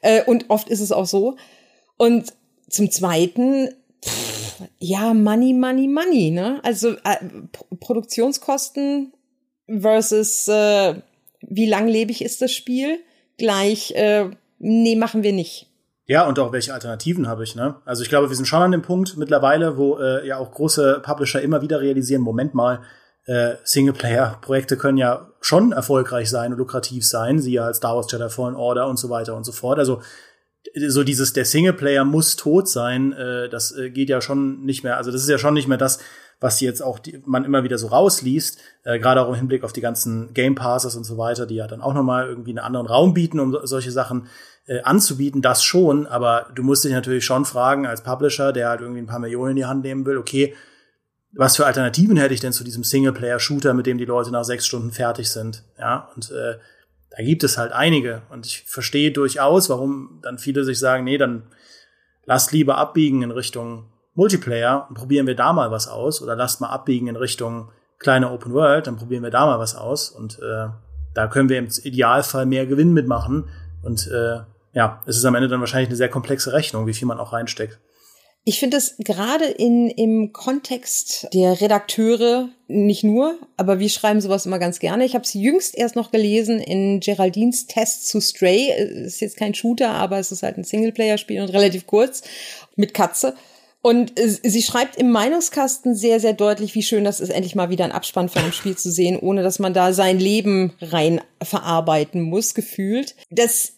Äh, und oft ist es auch so. Und zum Zweiten, pff, ja, Money, Money, Money, ne? Also äh, Produktionskosten versus äh, wie langlebig ist das Spiel, gleich, äh, nee, machen wir nicht. Ja, und auch welche Alternativen habe ich, ne? Also ich glaube, wir sind schon an dem Punkt mittlerweile, wo äh, ja auch große Publisher immer wieder realisieren, Moment mal, äh, Singleplayer-Projekte können ja schon erfolgreich sein und lukrativ sein, siehe als Star Wars Jedi Fallen Order und so weiter und so fort. Also so dieses, der Singleplayer muss tot sein, äh, das äh, geht ja schon nicht mehr, also das ist ja schon nicht mehr das, was jetzt auch die, man immer wieder so rausliest, äh, gerade auch im Hinblick auf die ganzen Game Passes und so weiter, die ja dann auch nochmal irgendwie einen anderen Raum bieten, um solche Sachen äh, anzubieten, das schon, aber du musst dich natürlich schon fragen als Publisher, der halt irgendwie ein paar Millionen in die Hand nehmen will, okay, was für Alternativen hätte ich denn zu diesem Singleplayer-Shooter, mit dem die Leute nach sechs Stunden fertig sind? Ja, und äh, da gibt es halt einige. Und ich verstehe durchaus, warum dann viele sich sagen, nee, dann lasst lieber abbiegen in Richtung Multiplayer und probieren wir da mal was aus. Oder lasst mal abbiegen in Richtung kleine Open World, dann probieren wir da mal was aus. Und äh, da können wir im Idealfall mehr Gewinn mitmachen. Und äh, ja, es ist am Ende dann wahrscheinlich eine sehr komplexe Rechnung, wie viel man auch reinsteckt. Ich finde es gerade in, im Kontext der Redakteure nicht nur, aber wir schreiben sowas immer ganz gerne. Ich habe es jüngst erst noch gelesen in Geraldines Test zu Stray. Ist jetzt kein Shooter, aber es ist halt ein Singleplayer-Spiel und relativ kurz mit Katze. Und sie schreibt im Meinungskasten sehr, sehr deutlich, wie schön das ist, endlich mal wieder ein Abspann von einem Spiel zu sehen, ohne dass man da sein Leben rein verarbeiten muss, gefühlt. Das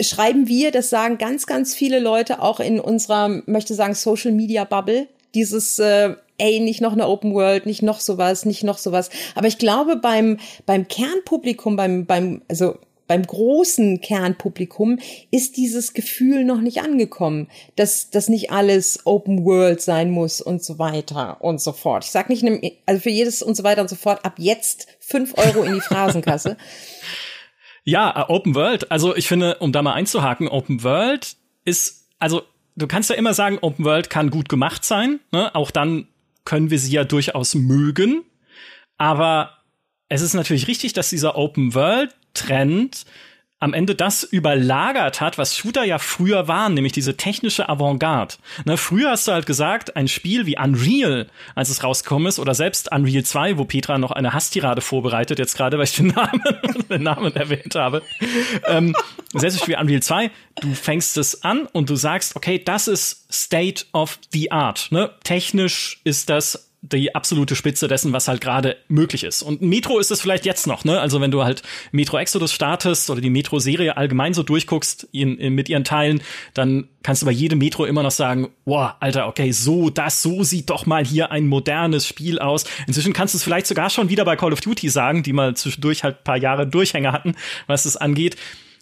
schreiben wir, das sagen ganz, ganz viele Leute auch in unserer, möchte sagen, Social Media Bubble. Dieses, äh, ey, nicht noch eine Open World, nicht noch sowas, nicht noch sowas. Aber ich glaube, beim, beim Kernpublikum, beim, beim, also beim großen Kernpublikum ist dieses Gefühl noch nicht angekommen, dass das nicht alles Open World sein muss und so weiter und so fort. Ich sag nicht, also für jedes und so weiter und so fort ab jetzt fünf Euro in die Phrasenkasse. Ja, äh, Open World. Also ich finde, um da mal einzuhaken, Open World ist, also du kannst ja immer sagen, Open World kann gut gemacht sein. Ne? Auch dann können wir sie ja durchaus mögen. Aber es ist natürlich richtig, dass dieser Open World Trend am Ende das überlagert hat, was Shooter ja früher waren, nämlich diese technische Avantgarde. Ne, früher hast du halt gesagt, ein Spiel wie Unreal, als es rausgekommen ist, oder selbst Unreal 2, wo Petra noch eine Hasstirade vorbereitet, jetzt gerade, weil ich den Namen, den Namen erwähnt habe. ähm, selbst Spiel Unreal 2, du fängst es an und du sagst, okay, das ist State of the Art. Ne? Technisch ist das die absolute Spitze dessen, was halt gerade möglich ist. Und Metro ist es vielleicht jetzt noch, ne? Also wenn du halt Metro Exodus startest oder die Metro-Serie allgemein so durchguckst in, in, mit ihren Teilen, dann kannst du bei jedem Metro immer noch sagen, wow, Alter, okay, so, das, so sieht doch mal hier ein modernes Spiel aus. Inzwischen kannst du es vielleicht sogar schon wieder bei Call of Duty sagen, die mal zwischendurch halt paar Jahre Durchhänger hatten, was es angeht.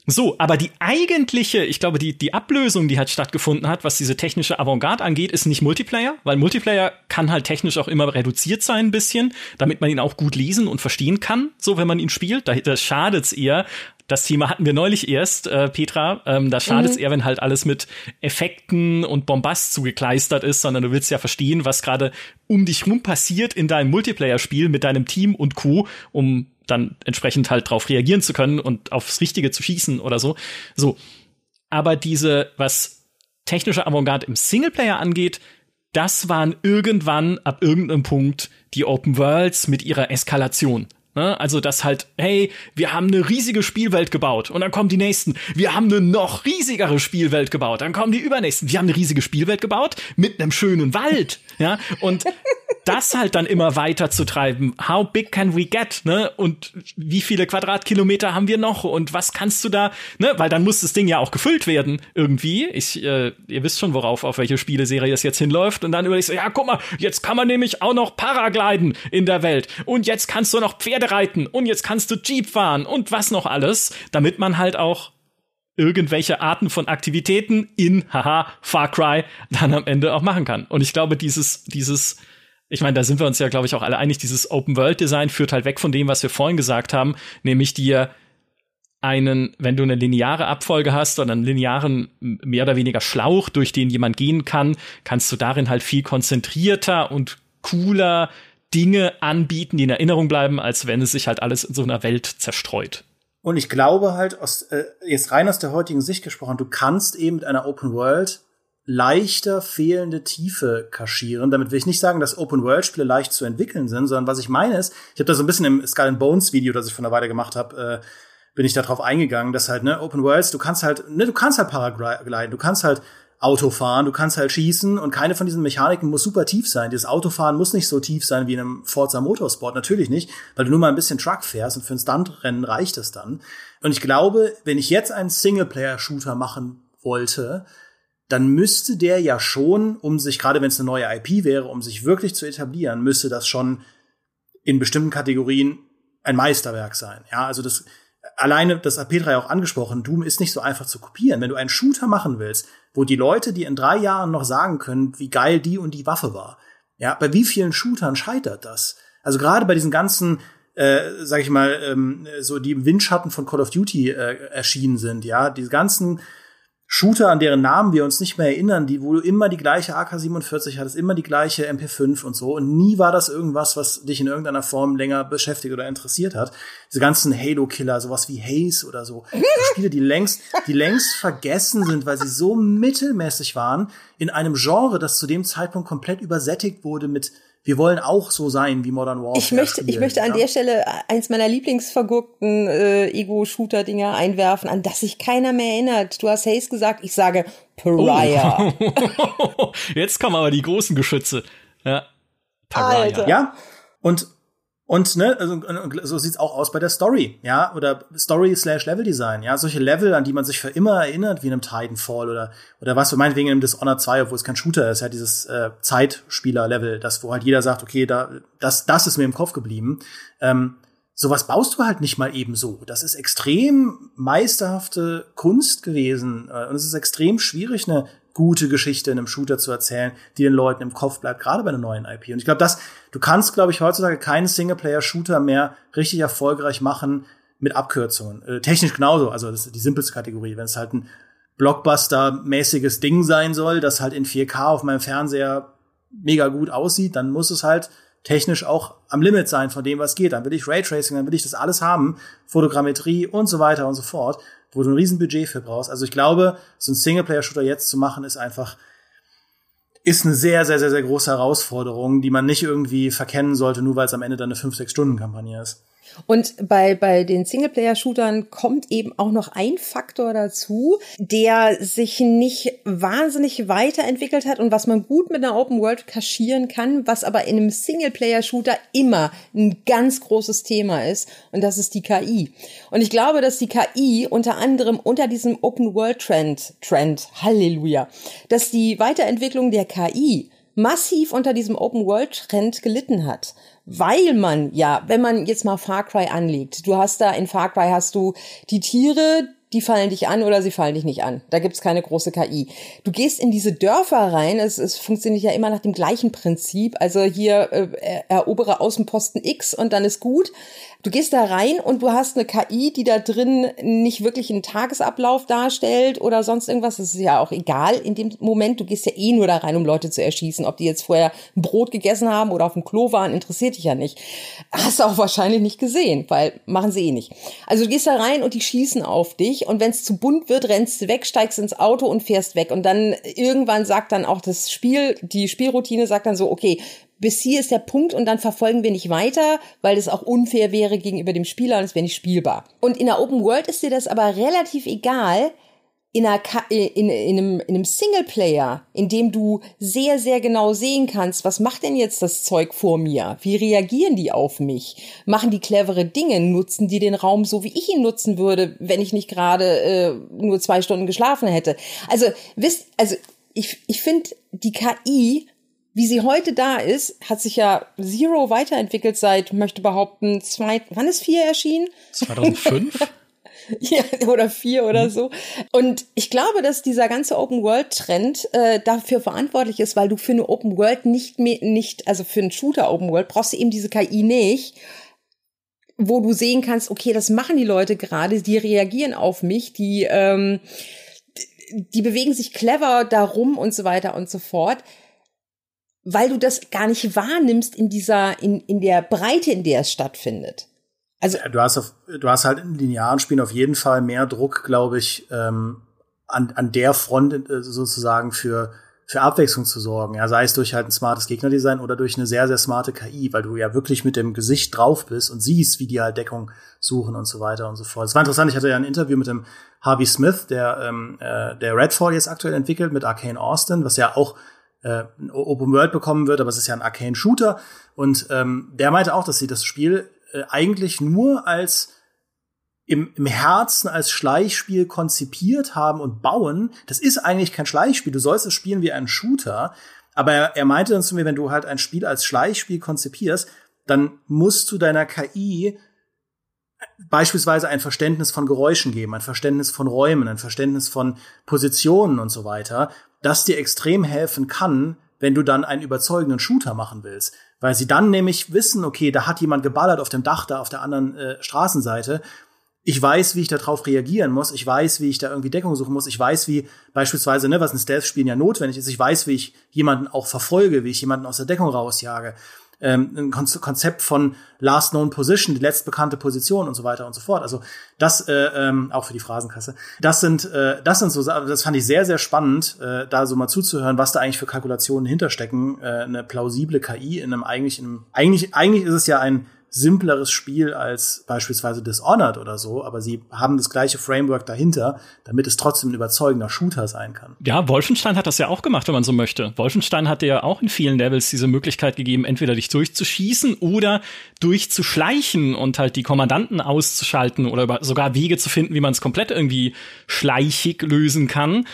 So, aber die eigentliche, ich glaube, die, die Ablösung, die halt stattgefunden hat, was diese technische Avantgarde angeht, ist nicht Multiplayer, weil Multiplayer kann halt technisch auch immer reduziert sein ein bisschen, damit man ihn auch gut lesen und verstehen kann, so wenn man ihn spielt. Da, da schadet's eher. Das Thema hatten wir neulich erst, äh, Petra. Ähm, da schadet's mhm. eher, wenn halt alles mit Effekten und Bombast zugekleistert ist, sondern du willst ja verstehen, was gerade um dich rum passiert in deinem Multiplayer-Spiel mit deinem Team und Co., um dann entsprechend halt drauf reagieren zu können und aufs Richtige zu schießen oder so. So. Aber diese, was technische Avantgarde im Singleplayer angeht, das waren irgendwann ab irgendeinem Punkt die Open Worlds mit ihrer Eskalation. Ne? Also das halt, hey, wir haben eine riesige Spielwelt gebaut und dann kommen die nächsten. Wir haben eine noch riesigere Spielwelt gebaut, dann kommen die übernächsten. Wir haben eine riesige Spielwelt gebaut mit einem schönen Wald, ja und das halt dann immer weiter zu treiben. How big can we get? Ne? Und wie viele Quadratkilometer haben wir noch? Und was kannst du da? Ne? Weil dann muss das Ding ja auch gefüllt werden irgendwie. Ich, äh, ihr wisst schon, worauf auf welche Spieleserie es jetzt hinläuft. Und dann überlegst du, ja, guck mal, jetzt kann man nämlich auch noch Paragliden in der Welt. Und jetzt kannst du noch Pferde reiten. Und jetzt kannst du Jeep fahren und was noch alles, damit man halt auch irgendwelche Arten von Aktivitäten in, haha, Far Cry dann am Ende auch machen kann. Und ich glaube, dieses, dieses, ich meine, da sind wir uns ja, glaube ich, auch alle einig, dieses Open-World-Design führt halt weg von dem, was wir vorhin gesagt haben, nämlich dir einen, wenn du eine lineare Abfolge hast oder einen linearen, mehr oder weniger Schlauch, durch den jemand gehen kann, kannst du darin halt viel konzentrierter und cooler Dinge anbieten, die in Erinnerung bleiben, als wenn es sich halt alles in so einer Welt zerstreut. Und ich glaube halt, aus, äh, jetzt rein aus der heutigen Sicht gesprochen, du kannst eben mit einer Open World leichter fehlende Tiefe kaschieren. Damit will ich nicht sagen, dass Open-World-Spiele leicht zu entwickeln sind, sondern was ich meine ist, ich habe da so ein bisschen im Skull and Bones Video, das ich vor einer Weile gemacht habe, äh, bin ich da drauf eingegangen, dass halt, ne, Open Worlds, du kannst halt, ne, du kannst halt Paragliden, du kannst halt Auto fahren, du kannst halt schießen und keine von diesen Mechaniken muss super tief sein. Dieses Autofahren muss nicht so tief sein wie in einem Forza Motorsport, natürlich nicht, weil du nur mal ein bisschen Truck fährst und für ein Stuntrennen reicht es dann. Und ich glaube, wenn ich jetzt einen Singleplayer-Shooter machen wollte, dann müsste der ja schon, um sich, gerade wenn es eine neue IP wäre, um sich wirklich zu etablieren, müsste das schon in bestimmten Kategorien ein Meisterwerk sein. Ja, also das alleine, das hat Petra ja auch angesprochen, Doom ist nicht so einfach zu kopieren. Wenn du einen Shooter machen willst, wo die Leute dir in drei Jahren noch sagen können, wie geil die und die Waffe war. Ja, bei wie vielen Shootern scheitert das? Also gerade bei diesen ganzen äh, sag ich mal, ähm, so die im Windschatten von Call of Duty äh, erschienen sind, ja, diese ganzen Shooter, an deren Namen wir uns nicht mehr erinnern, die, wo du immer die gleiche AK-47 hattest, immer die gleiche MP5 und so. Und nie war das irgendwas, was dich in irgendeiner Form länger beschäftigt oder interessiert hat. Diese ganzen Halo-Killer, sowas wie Haze oder so. Spiele, die längst, die längst vergessen sind, weil sie so mittelmäßig waren in einem Genre, das zu dem Zeitpunkt komplett übersättigt wurde mit wir wollen auch so sein wie Modern Warfare. Ich möchte, spielen, ich möchte an ja? der Stelle eins meiner Lieblingsvergurkten äh, Ego-Shooter-Dinger einwerfen, an das sich keiner mehr erinnert. Du hast Haze gesagt, ich sage Pariah. Oh. Jetzt kommen aber die großen Geschütze. Ja. Pariah. Alter. Ja. Und und ne, also, so sieht's auch aus bei der Story, ja, oder Story slash Level Design, ja, solche Level, an die man sich für immer erinnert, wie in einem Titanfall oder oder was, meinetwegen in einem Dishonored 2, obwohl es kein Shooter ist, ja, dieses äh, Zeitspieler-Level, das wo halt jeder sagt, okay, da das das ist mir im Kopf geblieben. Ähm, sowas baust du halt nicht mal eben so. Das ist extrem meisterhafte Kunst gewesen äh, und es ist extrem schwierig, eine gute Geschichte in einem Shooter zu erzählen, die den Leuten im Kopf bleibt, gerade bei einer neuen IP. Und ich glaube, dass du kannst, glaube ich, heutzutage keinen Singleplayer-Shooter mehr richtig erfolgreich machen mit Abkürzungen. Äh, technisch genauso, also das ist die simpelste Kategorie. Wenn es halt ein Blockbuster-mäßiges Ding sein soll, das halt in 4K auf meinem Fernseher mega gut aussieht, dann muss es halt technisch auch am Limit sein von dem, was geht. Dann will ich Raytracing, dann will ich das alles haben, Fotogrammetrie und so weiter und so fort wo du ein Riesenbudget für brauchst. Also ich glaube, so ein Singleplayer-Shooter jetzt zu machen, ist einfach, ist eine sehr, sehr, sehr, sehr große Herausforderung, die man nicht irgendwie verkennen sollte, nur weil es am Ende dann eine 5-6-Stunden-Kampagne ist. Und bei, bei den Singleplayer-Shootern kommt eben auch noch ein Faktor dazu, der sich nicht wahnsinnig weiterentwickelt hat und was man gut mit einer Open World kaschieren kann, was aber in einem Singleplayer-Shooter immer ein ganz großes Thema ist. Und das ist die KI. Und ich glaube, dass die KI unter anderem unter diesem Open World Trend, Trend, Halleluja, dass die Weiterentwicklung der KI massiv unter diesem Open World Trend gelitten hat weil man ja, wenn man jetzt mal Far Cry anlegt, du hast da in Far Cry hast du die Tiere, die fallen dich an oder sie fallen dich nicht an. Da gibt's keine große KI. Du gehst in diese Dörfer rein, es, es funktioniert ja immer nach dem gleichen Prinzip. Also hier äh, erobere Außenposten X und dann ist gut. Du gehst da rein und du hast eine KI, die da drin nicht wirklich einen Tagesablauf darstellt oder sonst irgendwas. Das ist ja auch egal in dem Moment. Du gehst ja eh nur da rein, um Leute zu erschießen. Ob die jetzt vorher ein Brot gegessen haben oder auf dem Klo waren, interessiert dich ja nicht. Hast du auch wahrscheinlich nicht gesehen, weil machen sie eh nicht. Also du gehst da rein und die schießen auf dich und wenn es zu bunt wird, rennst du weg, steigst ins Auto und fährst weg. Und dann irgendwann sagt dann auch das Spiel, die Spielroutine sagt dann so, okay, bis hier ist der Punkt und dann verfolgen wir nicht weiter, weil das auch unfair wäre gegenüber dem Spieler und es wäre nicht spielbar. Und in der Open World ist dir das aber relativ egal, in, einer, in, in, einem, in einem Singleplayer, in dem du sehr, sehr genau sehen kannst, was macht denn jetzt das Zeug vor mir? Wie reagieren die auf mich? Machen die clevere Dinge? Nutzen die den Raum so, wie ich ihn nutzen würde, wenn ich nicht gerade äh, nur zwei Stunden geschlafen hätte? Also, wisst, also ich, ich finde, die KI wie sie heute da ist, hat sich ja Zero weiterentwickelt seit, möchte behaupten, zwei, wann ist vier erschienen? 2005? ja, oder vier oder so. Und ich glaube, dass dieser ganze Open World Trend äh, dafür verantwortlich ist, weil du für eine Open World nicht mehr, nicht, also für einen Shooter Open World brauchst du eben diese KI nicht, wo du sehen kannst, okay, das machen die Leute gerade, die reagieren auf mich, die, ähm, die bewegen sich clever darum und so weiter und so fort weil du das gar nicht wahrnimmst in dieser, in, in der Breite, in der es stattfindet. Also ja, du hast auf, du hast halt in linearen Spielen auf jeden Fall mehr Druck, glaube ich, ähm, an, an der Front äh, sozusagen für für Abwechslung zu sorgen, ja, sei es durch halt ein smartes Gegnerdesign oder durch eine sehr, sehr smarte KI, weil du ja wirklich mit dem Gesicht drauf bist und siehst, wie die halt Deckung suchen und so weiter und so fort. Es war interessant, ich hatte ja ein Interview mit dem Harvey Smith, der, ähm, äh, der Redfall jetzt aktuell entwickelt mit Arcane Austin, was ja auch äh, Open World bekommen wird, aber es ist ja ein Arcane Shooter. Und ähm, der meinte auch, dass sie das Spiel äh, eigentlich nur als im, im Herzen als Schleichspiel konzipiert haben und bauen. Das ist eigentlich kein Schleichspiel. Du sollst es spielen wie ein Shooter. Aber er, er meinte dann zu mir, wenn du halt ein Spiel als Schleichspiel konzipierst, dann musst du deiner KI beispielsweise ein Verständnis von Geräuschen geben, ein Verständnis von Räumen, ein Verständnis von Positionen und so weiter, das dir extrem helfen kann, wenn du dann einen überzeugenden Shooter machen willst. Weil sie dann nämlich wissen, okay, da hat jemand geballert auf dem Dach da auf der anderen äh, Straßenseite. Ich weiß, wie ich darauf reagieren muss. Ich weiß, wie ich da irgendwie Deckung suchen muss. Ich weiß, wie beispielsweise, ne, was in Stealth-Spielen ja notwendig ist. Ich weiß, wie ich jemanden auch verfolge, wie ich jemanden aus der Deckung rausjage ähm, ein Konzept von Last Known Position, die letztbekannte Position und so weiter und so fort. Also das äh, ähm, auch für die Phrasenkasse. Das sind äh, das sind so das fand ich sehr sehr spannend, äh, da so mal zuzuhören, was da eigentlich für Kalkulationen hinterstecken. Äh, eine plausible KI in einem eigentlich in einem, eigentlich eigentlich ist es ja ein simpleres Spiel als beispielsweise Dishonored oder so, aber sie haben das gleiche Framework dahinter, damit es trotzdem ein überzeugender Shooter sein kann. Ja, Wolfenstein hat das ja auch gemacht, wenn man so möchte. Wolfenstein hat dir ja auch in vielen Levels diese Möglichkeit gegeben, entweder dich durchzuschießen oder durchzuschleichen und halt die Kommandanten auszuschalten oder sogar Wege zu finden, wie man es komplett irgendwie schleichig lösen kann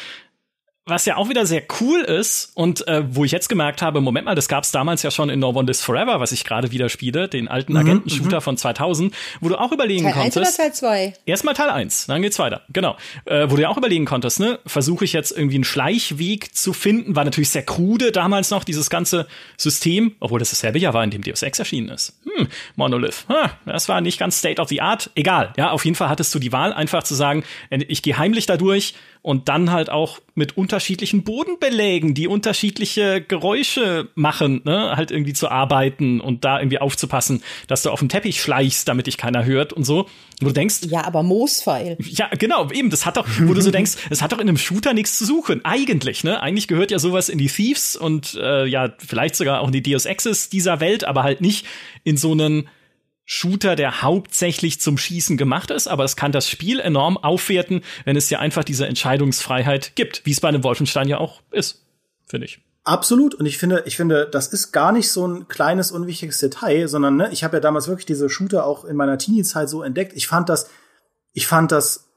was ja auch wieder sehr cool ist und äh, wo ich jetzt gemerkt habe, Moment mal, das gab es damals ja schon in No One Lives Forever, was ich gerade wieder spiele, den alten mhm, Agentenshooter mhm. von 2000, wo du auch überlegen Teil konntest. Teil 1 oder Teil 2? Erstmal Teil 1, dann geht's weiter. Genau. Äh, wo du ja auch überlegen konntest, ne, versuche ich jetzt irgendwie einen Schleichweg zu finden, war natürlich sehr krude damals noch dieses ganze System, obwohl das dasselbe Jahr war, in dem Deus Ex erschienen ist. Hm, Monolith. Hm, das war nicht ganz State of the Art. Egal. Ja, auf jeden Fall hattest du die Wahl, einfach zu sagen, ich gehe heimlich da durch und dann halt auch mit unterschiedlichen Bodenbelägen, die unterschiedliche Geräusche machen, ne, halt irgendwie zu arbeiten und da irgendwie aufzupassen, dass du auf dem Teppich schleichst, damit dich keiner hört und so. Wo du denkst, ja, aber Moosfeil. Ja, genau, eben, das hat doch, wo du so denkst, es hat doch in einem Shooter nichts zu suchen, eigentlich, ne? Eigentlich gehört ja sowas in die Thieves und äh, ja, vielleicht sogar auch in die Deus Exes dieser Welt, aber halt nicht in so einen Shooter, der hauptsächlich zum Schießen gemacht ist, aber es kann das Spiel enorm aufwerten, wenn es dir einfach diese Entscheidungsfreiheit gibt, wie es bei einem Wolfenstein ja auch ist, finde ich. Absolut. Und ich finde, ich finde, das ist gar nicht so ein kleines, unwichtiges Detail, sondern ne, ich habe ja damals wirklich diese Shooter auch in meiner Teenie-Zeit so entdeckt. Ich fand das, ich fand das,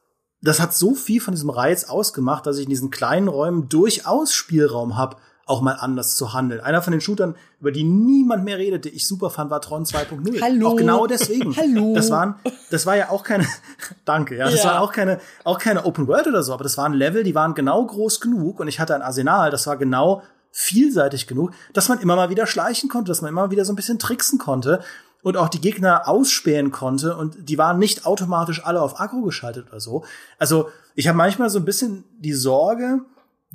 das hat so viel von diesem Reiz ausgemacht, dass ich in diesen kleinen Räumen durchaus Spielraum habe, auch mal anders zu handeln. Einer von den Shootern, über die niemand mehr redete, ich super fand, war Tron 2.0. Hallo. Auch genau deswegen. Hallo. Das waren, das war ja auch keine, danke, ja, das ja. war auch keine, auch keine Open World oder so, aber das waren Level, die waren genau groß genug und ich hatte ein Arsenal, das war genau vielseitig genug, dass man immer mal wieder schleichen konnte, dass man immer wieder so ein bisschen tricksen konnte und auch die Gegner ausspähen konnte und die waren nicht automatisch alle auf Akku geschaltet oder so. Also ich habe manchmal so ein bisschen die Sorge,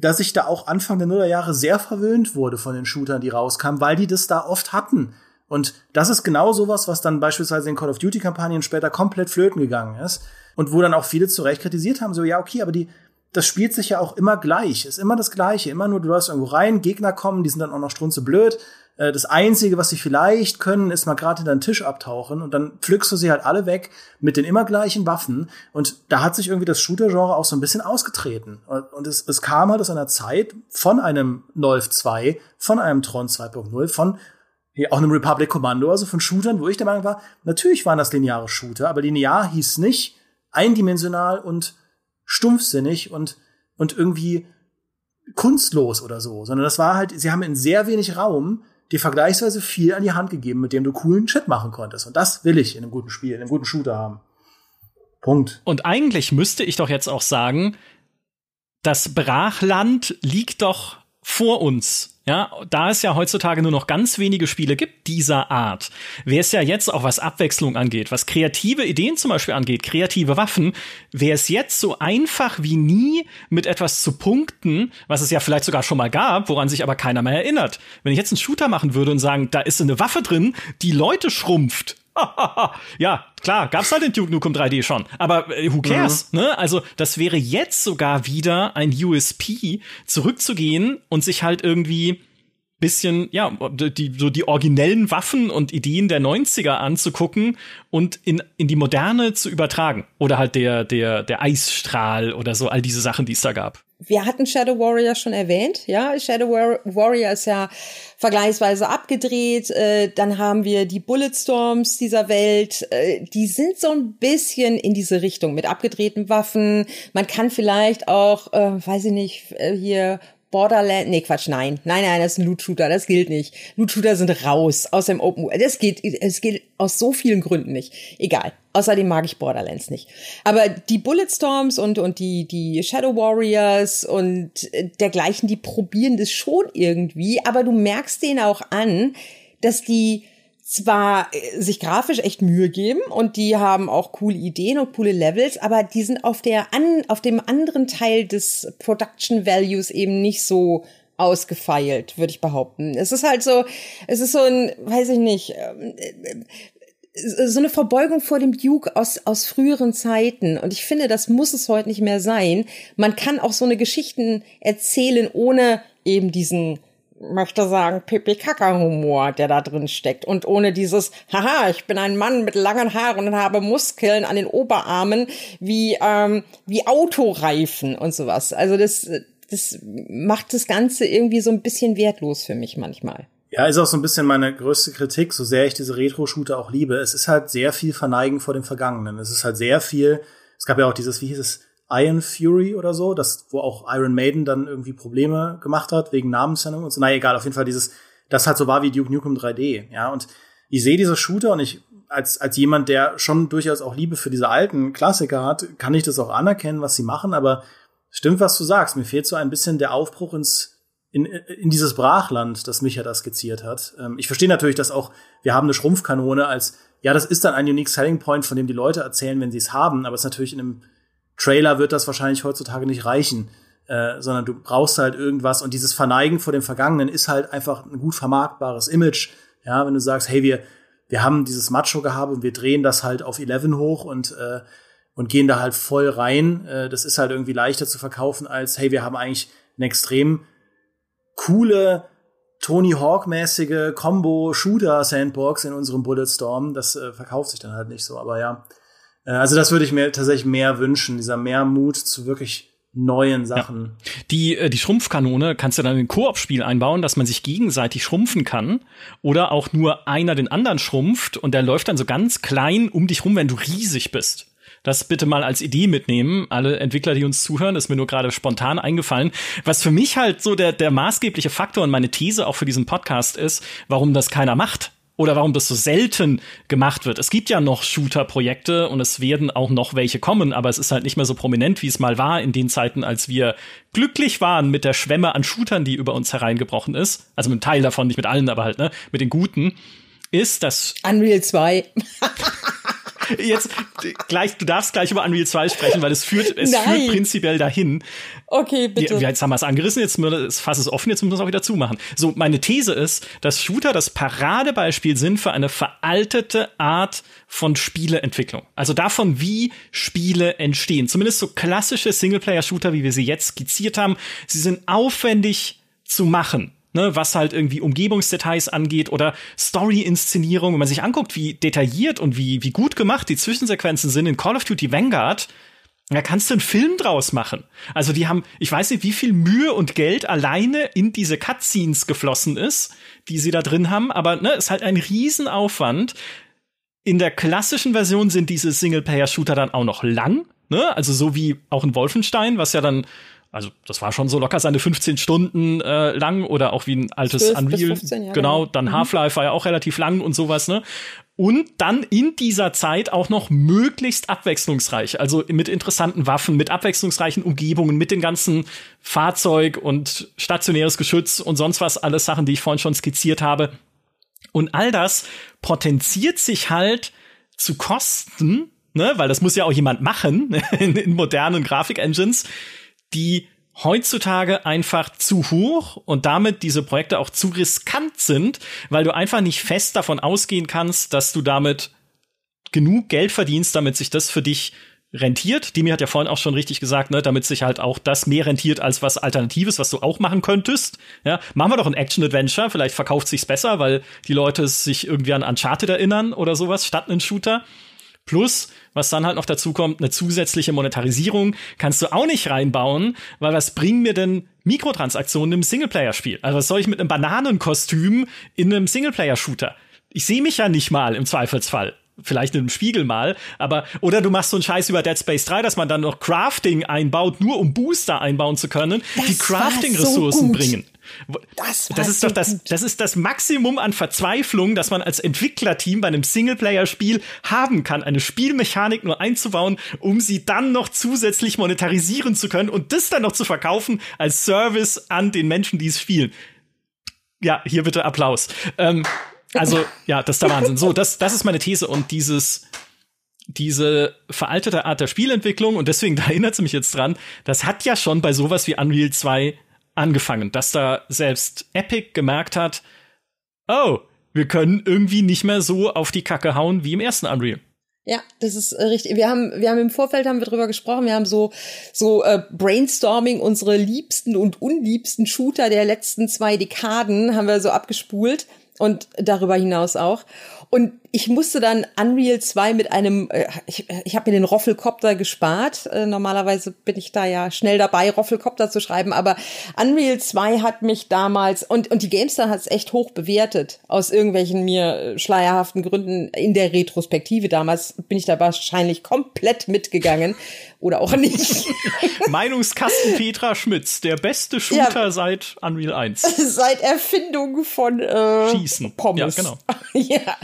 dass ich da auch Anfang der Nullerjahre sehr verwöhnt wurde von den Shootern, die rauskamen, weil die das da oft hatten. Und das ist genau sowas, was dann beispielsweise in Call of Duty Kampagnen später komplett flöten gegangen ist und wo dann auch viele zu Recht kritisiert haben, so ja, okay, aber die das spielt sich ja auch immer gleich, ist immer das gleiche, immer nur du läufst irgendwo rein, Gegner kommen, die sind dann auch noch strunze blöd, äh, das Einzige, was sie vielleicht können, ist mal gerade hinter den Tisch abtauchen und dann pflückst du sie halt alle weg mit den immer gleichen Waffen. Und da hat sich irgendwie das Shooter-Genre auch so ein bisschen ausgetreten. Und es, es kam halt aus einer Zeit von einem Nolf 2, von einem Tron 2.0, von auch einem Republic Commando, also von Shootern, wo ich der Meinung war, natürlich waren das lineare Shooter, aber linear hieß nicht eindimensional und stumpfsinnig und, und irgendwie kunstlos oder so, sondern das war halt, sie haben in sehr wenig Raum dir vergleichsweise viel an die Hand gegeben, mit dem du coolen Shit machen konntest. Und das will ich in einem guten Spiel, in einem guten Shooter haben. Punkt. Und eigentlich müsste ich doch jetzt auch sagen, das Brachland liegt doch vor uns. Ja, da es ja heutzutage nur noch ganz wenige Spiele gibt dieser Art, wäre es ja jetzt auch was Abwechslung angeht, was kreative Ideen zum Beispiel angeht, kreative Waffen, wäre es jetzt so einfach wie nie mit etwas zu punkten, was es ja vielleicht sogar schon mal gab, woran sich aber keiner mehr erinnert. Wenn ich jetzt einen Shooter machen würde und sagen, da ist eine Waffe drin, die Leute schrumpft, ja, klar, gab's halt in Duke Nukem 3D schon. Aber äh, who cares? Mhm. Ne? Also, das wäre jetzt sogar wieder ein USP, zurückzugehen und sich halt irgendwie bisschen, ja, die, so die originellen Waffen und Ideen der 90er anzugucken und in, in die Moderne zu übertragen. Oder halt der, der, der Eisstrahl oder so, all diese Sachen, die es da gab. Wir hatten Shadow Warrior schon erwähnt, ja. Shadow Warrior ist ja vergleichsweise abgedreht. Äh, dann haben wir die Bulletstorms dieser Welt. Äh, die sind so ein bisschen in diese Richtung mit abgedrehten Waffen. Man kann vielleicht auch, äh, weiß ich nicht, äh, hier Borderland, nee, Quatsch, nein. Nein, nein, das ist ein Loot-Shooter, das gilt nicht. Loot-Shooter sind raus aus dem Open Das geht, es geht aus so vielen Gründen nicht. Egal. Außerdem mag ich Borderlands nicht. Aber die Bulletstorms und, und die, die Shadow Warriors und dergleichen, die probieren das schon irgendwie, aber du merkst denen auch an, dass die zwar äh, sich grafisch echt Mühe geben und die haben auch coole Ideen und coole Levels, aber die sind auf der an, auf dem anderen Teil des Production Values eben nicht so ausgefeilt, würde ich behaupten. Es ist halt so, es ist so ein, weiß ich nicht, ähm, äh, so eine Verbeugung vor dem Duke aus, aus früheren Zeiten. Und ich finde, das muss es heute nicht mehr sein. Man kann auch so eine Geschichten erzählen, ohne eben diesen möchte sagen, Pipi-Kaka-Humor, der da drin steckt. Und ohne dieses, haha, ich bin ein Mann mit langen Haaren und habe Muskeln an den Oberarmen wie, ähm, wie Autoreifen und sowas. Also das, das macht das Ganze irgendwie so ein bisschen wertlos für mich manchmal. Ja, ist auch so ein bisschen meine größte Kritik, so sehr ich diese Retro-Shooter auch liebe. Es ist halt sehr viel Verneigen vor dem Vergangenen. Es ist halt sehr viel, es gab ja auch dieses, wie hieß es, Iron Fury oder so, das, wo auch Iron Maiden dann irgendwie Probleme gemacht hat wegen Namensnennung und so. Na egal, auf jeden Fall dieses, das halt so war wie Duke Nukem 3D, ja. Und ich sehe diese Shooter und ich, als, als jemand, der schon durchaus auch Liebe für diese alten Klassiker hat, kann ich das auch anerkennen, was sie machen, aber stimmt, was du sagst. Mir fehlt so ein bisschen der Aufbruch ins, in, in dieses Brachland, das Micha da skizziert hat. Ähm, ich verstehe natürlich, dass auch, wir haben eine Schrumpfkanone als, ja, das ist dann ein unique selling point, von dem die Leute erzählen, wenn sie es haben, aber es ist natürlich in einem Trailer wird das wahrscheinlich heutzutage nicht reichen, äh, sondern du brauchst halt irgendwas und dieses Verneigen vor dem Vergangenen ist halt einfach ein gut vermarktbares Image. Ja, wenn du sagst, hey, wir, wir haben dieses Macho gehabt und wir drehen das halt auf 11 hoch und, äh, und gehen da halt voll rein. Äh, das ist halt irgendwie leichter zu verkaufen als, hey, wir haben eigentlich eine extrem coole, Tony Hawk-mäßige Combo-Shooter-Sandbox in unserem Bulletstorm. Das äh, verkauft sich dann halt nicht so, aber ja. Äh, also das würde ich mir tatsächlich mehr wünschen, dieser mehr Mut zu wirklich neuen Sachen. Ja. Die, äh, die Schrumpfkanone kannst du dann in ein Koop-Spiel einbauen, dass man sich gegenseitig schrumpfen kann. Oder auch nur einer den anderen schrumpft und der läuft dann so ganz klein um dich rum, wenn du riesig bist. Das bitte mal als Idee mitnehmen. Alle Entwickler, die uns zuhören, ist mir nur gerade spontan eingefallen. Was für mich halt so der, der maßgebliche Faktor und meine These auch für diesen Podcast ist, warum das keiner macht oder warum das so selten gemacht wird. Es gibt ja noch Shooter-Projekte und es werden auch noch welche kommen, aber es ist halt nicht mehr so prominent, wie es mal war in den Zeiten, als wir glücklich waren mit der Schwemme an Shootern, die über uns hereingebrochen ist. Also mit einem Teil davon, nicht mit allen, aber halt, ne, mit den guten. Ist das Unreal 2. jetzt gleich, du darfst gleich über Unreal 2 sprechen, weil es führt, es Nein. führt prinzipiell dahin. Okay, bitte. Ja, jetzt haben wir es angerissen, jetzt Fass ist offen, jetzt müssen wir es auch wieder zumachen. So, meine These ist, dass Shooter das Paradebeispiel sind für eine veraltete Art von Spieleentwicklung. Also davon, wie Spiele entstehen. Zumindest so klassische Singleplayer-Shooter, wie wir sie jetzt skizziert haben. Sie sind aufwendig zu machen ne, was halt irgendwie Umgebungsdetails angeht oder Story-Inszenierung. Wenn man sich anguckt, wie detailliert und wie, wie gut gemacht die Zwischensequenzen sind in Call of Duty Vanguard, da kannst du einen Film draus machen. Also die haben, ich weiß nicht, wie viel Mühe und Geld alleine in diese Cutscenes geflossen ist, die sie da drin haben, aber ne, ist halt ein Riesenaufwand. In der klassischen Version sind diese Singleplayer-Shooter dann auch noch lang, ne? Also so wie auch in Wolfenstein, was ja dann also das war schon so locker seine 15 Stunden äh, lang oder auch wie ein altes Unreal. 15, ja, genau, dann mhm. Half-Life war ja auch relativ lang und sowas, ne? Und dann in dieser Zeit auch noch möglichst abwechslungsreich, also mit interessanten Waffen, mit abwechslungsreichen Umgebungen, mit den ganzen Fahrzeug und stationäres Geschütz und sonst was, alles Sachen, die ich vorhin schon skizziert habe. Und all das potenziert sich halt zu Kosten, ne, weil das muss ja auch jemand machen in, in modernen Grafik-Engines, die heutzutage einfach zu hoch und damit diese Projekte auch zu riskant sind, weil du einfach nicht fest davon ausgehen kannst, dass du damit genug Geld verdienst, damit sich das für dich rentiert. Dimi hat ja vorhin auch schon richtig gesagt, ne, damit sich halt auch das mehr rentiert als was Alternatives, was du auch machen könntest. Ja, machen wir doch ein Action-Adventure, vielleicht verkauft sich's besser, weil die Leute sich irgendwie an Uncharted erinnern oder sowas, statt einen Shooter. Plus, was dann halt noch dazu kommt, eine zusätzliche Monetarisierung kannst du auch nicht reinbauen, weil was bringen mir denn Mikrotransaktionen im Singleplayer-Spiel? Also was soll ich mit einem Bananenkostüm in einem Singleplayer-Shooter? Ich sehe mich ja nicht mal im Zweifelsfall vielleicht in einem Spiegel mal, aber oder du machst so einen Scheiß über Dead Space 3, dass man dann noch Crafting einbaut, nur um Booster einbauen zu können, das die Crafting-Ressourcen so bringen. Das, das ist doch das, das ist das Maximum an Verzweiflung, das man als Entwicklerteam bei einem Singleplayer-Spiel haben kann, eine Spielmechanik nur einzubauen, um sie dann noch zusätzlich monetarisieren zu können und das dann noch zu verkaufen als Service an den Menschen, die es spielen. Ja, hier bitte Applaus. Ähm, also, ja, das ist der Wahnsinn. So, das, das ist meine These und dieses, diese veraltete Art der Spielentwicklung und deswegen, da erinnert sie mich jetzt dran, das hat ja schon bei sowas wie Unreal 2 angefangen, dass da selbst Epic gemerkt hat, oh, wir können irgendwie nicht mehr so auf die Kacke hauen wie im ersten Unreal. Ja, das ist äh, richtig. Wir haben, wir haben im Vorfeld haben wir drüber gesprochen. Wir haben so so äh, Brainstorming unsere liebsten und unliebsten Shooter der letzten zwei Dekaden haben wir so abgespult und darüber hinaus auch. Und ich musste dann Unreal 2 mit einem, äh, ich, ich habe mir den Roffelcopter gespart. Äh, normalerweise bin ich da ja schnell dabei, Roffelcopter zu schreiben, aber Unreal 2 hat mich damals, und, und die Gamestar hat es echt hoch bewertet, aus irgendwelchen mir äh, schleierhaften Gründen in der Retrospektive. Damals bin ich da wahrscheinlich komplett mitgegangen oder auch nicht. Meinungskasten Petra Schmitz, der beste Shooter ja, seit Unreal 1. Seit Erfindung von äh, Schießen. Pommes. Ja, genau. ja.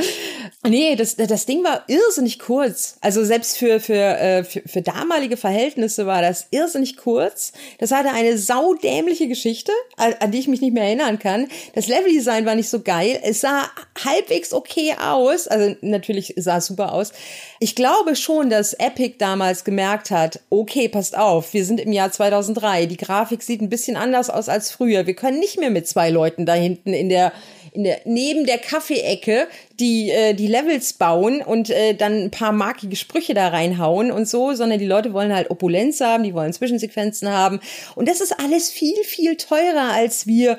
Nee, das, das Ding war irrsinnig kurz. Also selbst für, für, äh, für, für damalige Verhältnisse war das irrsinnig kurz. Das hatte eine saudämliche Geschichte, an, an die ich mich nicht mehr erinnern kann. Das Leveldesign war nicht so geil. Es sah halbwegs okay aus. Also natürlich sah es super aus. Ich glaube schon, dass Epic damals gemerkt hat, okay, passt auf, wir sind im Jahr 2003. Die Grafik sieht ein bisschen anders aus als früher. Wir können nicht mehr mit zwei Leuten da hinten in der in der, neben der Kaffeeecke die, äh, die Levels bauen und äh, dann ein paar markige Sprüche da reinhauen und so, sondern die Leute wollen halt Opulenz haben, die wollen Zwischensequenzen haben. Und das ist alles viel, viel teurer, als wir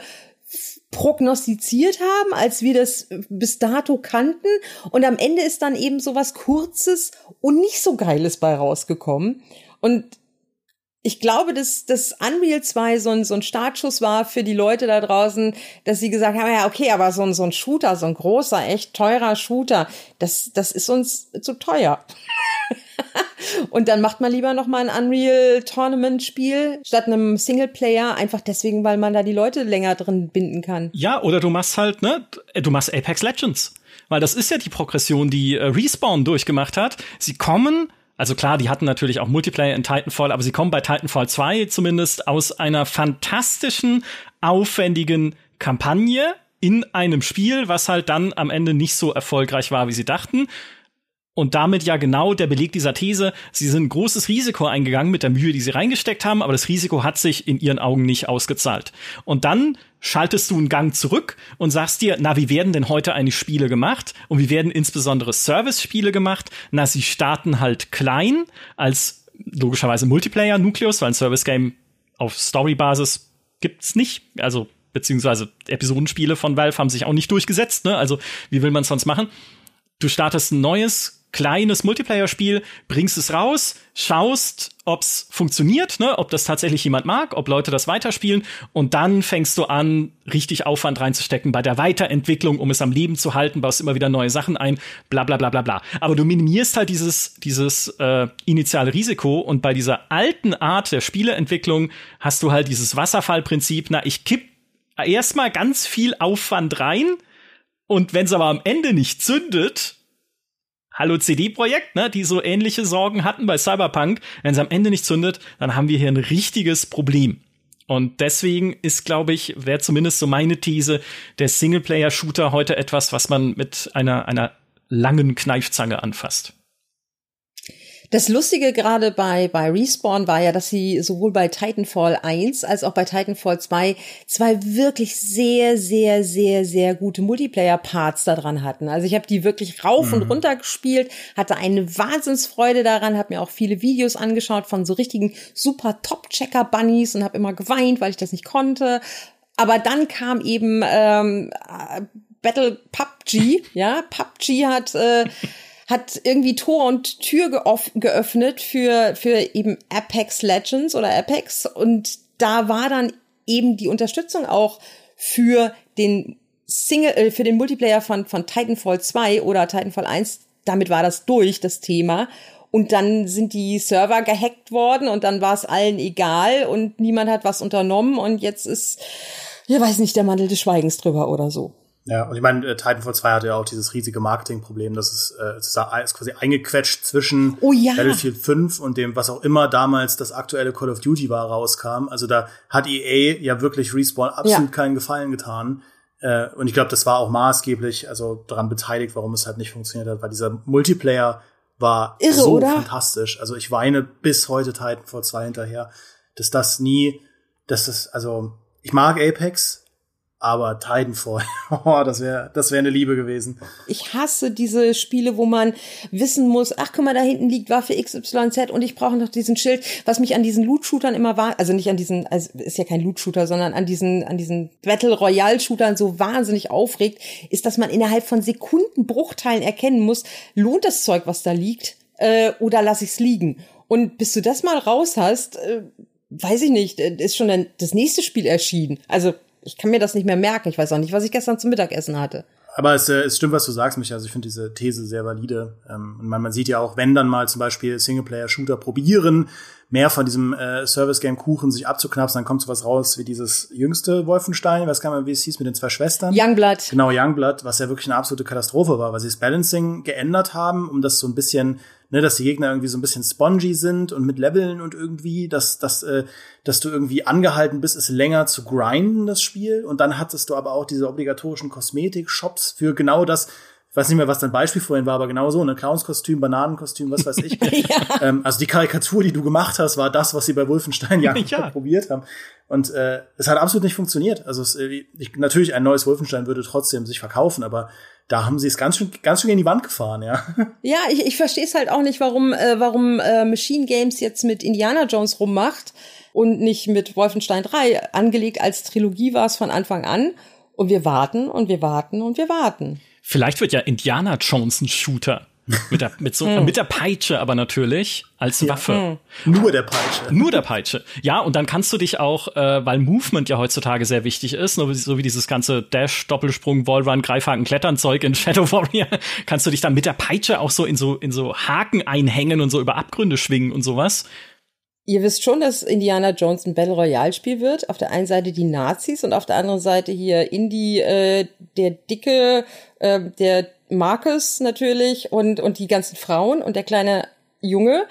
prognostiziert haben, als wir das bis dato kannten. Und am Ende ist dann eben so was Kurzes und nicht so Geiles bei rausgekommen. Und ich glaube, dass das Unreal 2 so ein, so ein Startschuss war für die Leute da draußen, dass sie gesagt haben, ja, okay, aber so ein, so ein Shooter, so ein großer, echt teurer Shooter, das, das ist uns zu teuer. Und dann macht man lieber noch mal ein Unreal Tournament Spiel statt einem Singleplayer, einfach deswegen, weil man da die Leute länger drin binden kann. Ja, oder du machst halt, ne, du machst Apex Legends. Weil das ist ja die Progression, die äh, Respawn durchgemacht hat. Sie kommen also klar, die hatten natürlich auch Multiplayer in Titanfall, aber sie kommen bei Titanfall 2 zumindest aus einer fantastischen, aufwendigen Kampagne in einem Spiel, was halt dann am Ende nicht so erfolgreich war, wie sie dachten. Und damit ja genau der Beleg dieser These, sie sind ein großes Risiko eingegangen mit der Mühe, die sie reingesteckt haben, aber das Risiko hat sich in ihren Augen nicht ausgezahlt. Und dann schaltest du einen Gang zurück und sagst dir, na, wie werden denn heute eigentlich Spiele gemacht? Und wie werden insbesondere Service-Spiele gemacht? Na, sie starten halt klein als logischerweise Multiplayer-Nukleus, weil ein Service-Game auf Story-Basis gibt's nicht. Also, beziehungsweise Episodenspiele von Valve haben sich auch nicht durchgesetzt, ne? Also, wie will man sonst machen? Du startest ein neues kleines Multiplayer-Spiel, bringst es raus, schaust, ob's funktioniert, ne, ob das tatsächlich jemand mag, ob Leute das weiterspielen und dann fängst du an, richtig Aufwand reinzustecken bei der Weiterentwicklung, um es am Leben zu halten, baust immer wieder neue Sachen ein, bla bla bla bla bla. Aber du minimierst halt dieses, dieses äh, initiale Risiko und bei dieser alten Art der Spieleentwicklung hast du halt dieses Wasserfallprinzip, na, ich kipp erstmal ganz viel Aufwand rein und wenn es aber am Ende nicht zündet, Hallo CD-Projekt, ne, die so ähnliche Sorgen hatten bei Cyberpunk. Wenn es am Ende nicht zündet, dann haben wir hier ein richtiges Problem. Und deswegen ist, glaube ich, wäre zumindest so meine These, der Singleplayer-Shooter heute etwas, was man mit einer, einer langen Kneifzange anfasst. Das Lustige gerade bei, bei Respawn war ja, dass sie sowohl bei Titanfall 1 als auch bei Titanfall 2 zwei wirklich sehr, sehr, sehr, sehr gute Multiplayer-Parts da dran hatten. Also ich habe die wirklich rauf mhm. und runter gespielt, hatte eine Wahnsinnsfreude daran, habe mir auch viele Videos angeschaut von so richtigen super Top-Checker-Bunnies und habe immer geweint, weil ich das nicht konnte. Aber dann kam eben ähm, Battle PUBG, ja, PUBG hat äh, hat irgendwie Tor und Tür geöffnet für, für eben Apex Legends oder Apex. Und da war dann eben die Unterstützung auch für den Single, äh, für den Multiplayer von, von Titanfall 2 oder Titanfall 1. Damit war das durch, das Thema. Und dann sind die Server gehackt worden und dann war es allen egal und niemand hat was unternommen und jetzt ist, ich weiß nicht, der Mantel des Schweigens drüber oder so. Ja, und ich meine, äh, Titanfall 2 hatte ja auch dieses riesige Marketingproblem, dass es, äh, ist quasi eingequetscht zwischen oh, ja. Battlefield 5 und dem, was auch immer damals das aktuelle Call of Duty war, rauskam. Also da hat EA ja wirklich Respawn absolut ja. keinen Gefallen getan. Äh, und ich glaube, das war auch maßgeblich, also daran beteiligt, warum es halt nicht funktioniert hat, weil dieser Multiplayer war Irre, so oder? fantastisch. Also ich weine bis heute Titanfall 2 hinterher, dass das nie, dass das, also ich mag Apex, aber Titanfall, oh, das wäre das wäre eine Liebe gewesen. Ich hasse diese Spiele, wo man wissen muss, ach guck mal, da hinten liegt Waffe XYZ und ich brauche noch diesen Schild, was mich an diesen Loot-Shootern immer war, also nicht an diesen, also ist ja kein Loot-Shooter, sondern an diesen, an diesen Battle Royale-Shootern so wahnsinnig aufregt, ist, dass man innerhalb von Sekundenbruchteilen erkennen muss, lohnt das Zeug, was da liegt, äh, oder lass ich's liegen. Und bis du das mal raus hast, äh, weiß ich nicht, äh, ist schon dann das nächste Spiel erschienen. Also ich kann mir das nicht mehr merken. Ich weiß auch nicht, was ich gestern zum Mittagessen hatte. Aber es, äh, es stimmt, was du sagst, Micha. Also ich finde diese These sehr valide. Ähm, und man, man sieht ja auch, wenn dann mal zum Beispiel Singleplayer-Shooter probieren, mehr von diesem äh, Service-Game-Kuchen sich abzuknapsen, dann kommt sowas raus wie dieses jüngste Wolfenstein, was kann man, wie es hieß, mit den zwei Schwestern. Youngblood. Genau, Youngblood, was ja wirklich eine absolute Katastrophe war, weil sie das Balancing geändert haben, um das so ein bisschen ne, dass die Gegner irgendwie so ein bisschen spongy sind und mit Leveln und irgendwie, dass, dass, äh, dass du irgendwie angehalten bist, es länger zu grinden, das Spiel. Und dann hattest du aber auch diese obligatorischen Kosmetik-Shops für genau das, ich weiß nicht mehr, was dein Beispiel vorhin war, aber genau so, ne Clownskostüm, Bananenkostüm, was weiß ich. ja. ähm, also die Karikatur, die du gemacht hast, war das, was sie bei Wolfenstein ja, ja. probiert haben. Und äh, es hat absolut nicht funktioniert. Also es, äh, ich, natürlich ein neues Wolfenstein würde trotzdem sich verkaufen, aber da haben sie es ganz schön, ganz schön in die Wand gefahren, ja. Ja, ich, ich verstehe es halt auch nicht, warum, äh, warum äh, Machine Games jetzt mit Indiana Jones rummacht und nicht mit Wolfenstein 3. Angelegt als Trilogie war es von Anfang an. Und wir warten und wir warten und wir warten. Vielleicht wird ja Indiana Jones ein Shooter. Mit der, mit, so, hm. mit der Peitsche aber natürlich als ja. Waffe. Hm. Nur der Peitsche. Nur der Peitsche. Ja, und dann kannst du dich auch, äh, weil Movement ja heutzutage sehr wichtig ist, so wie dieses ganze Dash, Doppelsprung, Wallrun, Greifhaken, Kletternzeug in Shadow Warrior, kannst du dich dann mit der Peitsche auch so in so, in so Haken einhängen und so über Abgründe schwingen und sowas. Ihr wisst schon, dass Indiana Jones ein Battle Royale Spiel wird. Auf der einen Seite die Nazis und auf der anderen Seite hier Indy, äh, der dicke, äh, der Marcus natürlich und, und die ganzen Frauen und der kleine Junge.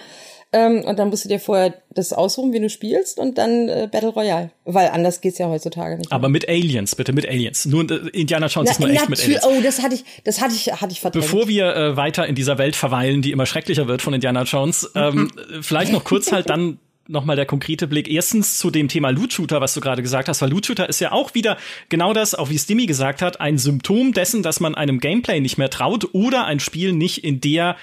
Ähm, und dann musst du dir vorher das aussuchen, wie du spielst und dann äh, Battle Royale. Weil anders geht's ja heutzutage nicht. Aber mit Aliens, bitte mit Aliens. Nur äh, Indiana Jones na, ist nur echt mit Aliens. Oh, das hatte ich, das hatte ich, hatte ich verdrängt. Bevor wir äh, weiter in dieser Welt verweilen, die immer schrecklicher wird von Indiana Jones, ähm, vielleicht noch kurz halt dann nochmal der konkrete Blick. Erstens zu dem Thema Loot Shooter, was du gerade gesagt hast, weil Loot Shooter ist ja auch wieder genau das, auch wie Stimmy gesagt hat, ein Symptom dessen, dass man einem Gameplay nicht mehr traut oder ein Spiel nicht in der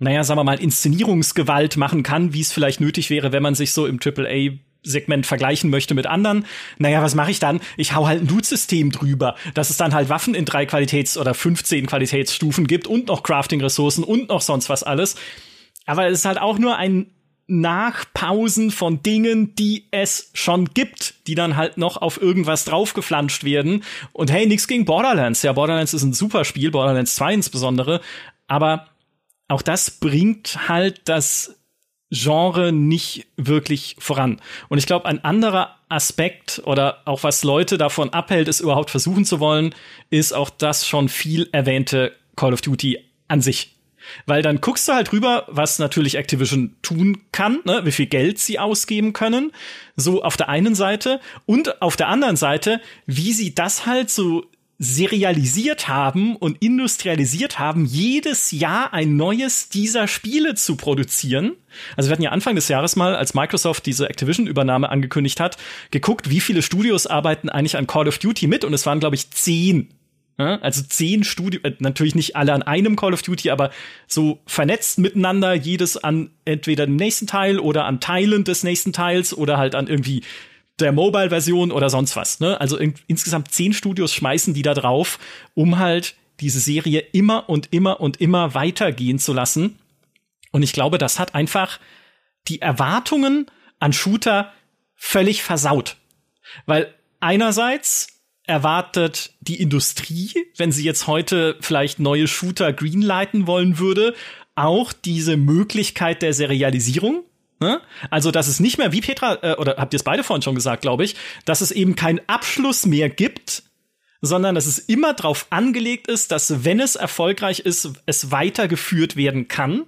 naja, sagen wir mal, Inszenierungsgewalt machen kann, wie es vielleicht nötig wäre, wenn man sich so im AAA Segment vergleichen möchte mit anderen, naja, was mache ich dann? Ich hau halt ein Loot-System drüber, dass es dann halt Waffen in drei Qualitäts- oder 15 Qualitätsstufen gibt und noch Crafting-Ressourcen und noch sonst was alles. Aber es ist halt auch nur ein Nachpausen von Dingen, die es schon gibt, die dann halt noch auf irgendwas draufgeflanscht werden. Und hey, nix gegen Borderlands. Ja, Borderlands ist ein super Spiel, Borderlands 2 insbesondere. Aber auch das bringt halt das Genre nicht wirklich voran. Und ich glaube, ein anderer Aspekt oder auch was Leute davon abhält, es überhaupt versuchen zu wollen, ist auch das schon viel erwähnte Call of Duty an sich. Weil dann guckst du halt rüber, was natürlich Activision tun kann, ne? wie viel Geld sie ausgeben können, so auf der einen Seite und auf der anderen Seite, wie sie das halt so serialisiert haben und industrialisiert haben, jedes Jahr ein neues dieser Spiele zu produzieren. Also wir hatten ja Anfang des Jahres mal, als Microsoft diese Activision-Übernahme angekündigt hat, geguckt, wie viele Studios arbeiten eigentlich an Call of Duty mit und es waren, glaube ich, zehn also zehn Studios, äh, natürlich nicht alle an einem Call of Duty, aber so vernetzt miteinander, jedes an entweder dem nächsten Teil oder an Teilen des nächsten Teils oder halt an irgendwie der Mobile-Version oder sonst was. Ne? Also in, insgesamt zehn Studios schmeißen die da drauf, um halt diese Serie immer und immer und immer weitergehen zu lassen. Und ich glaube, das hat einfach die Erwartungen an Shooter völlig versaut. Weil einerseits erwartet die Industrie, wenn sie jetzt heute vielleicht neue Shooter greenlighten wollen würde, auch diese Möglichkeit der Serialisierung. Ne? Also, dass es nicht mehr, wie Petra, äh, oder habt ihr es beide vorhin schon gesagt, glaube ich, dass es eben keinen Abschluss mehr gibt, sondern dass es immer darauf angelegt ist, dass, wenn es erfolgreich ist, es weitergeführt werden kann.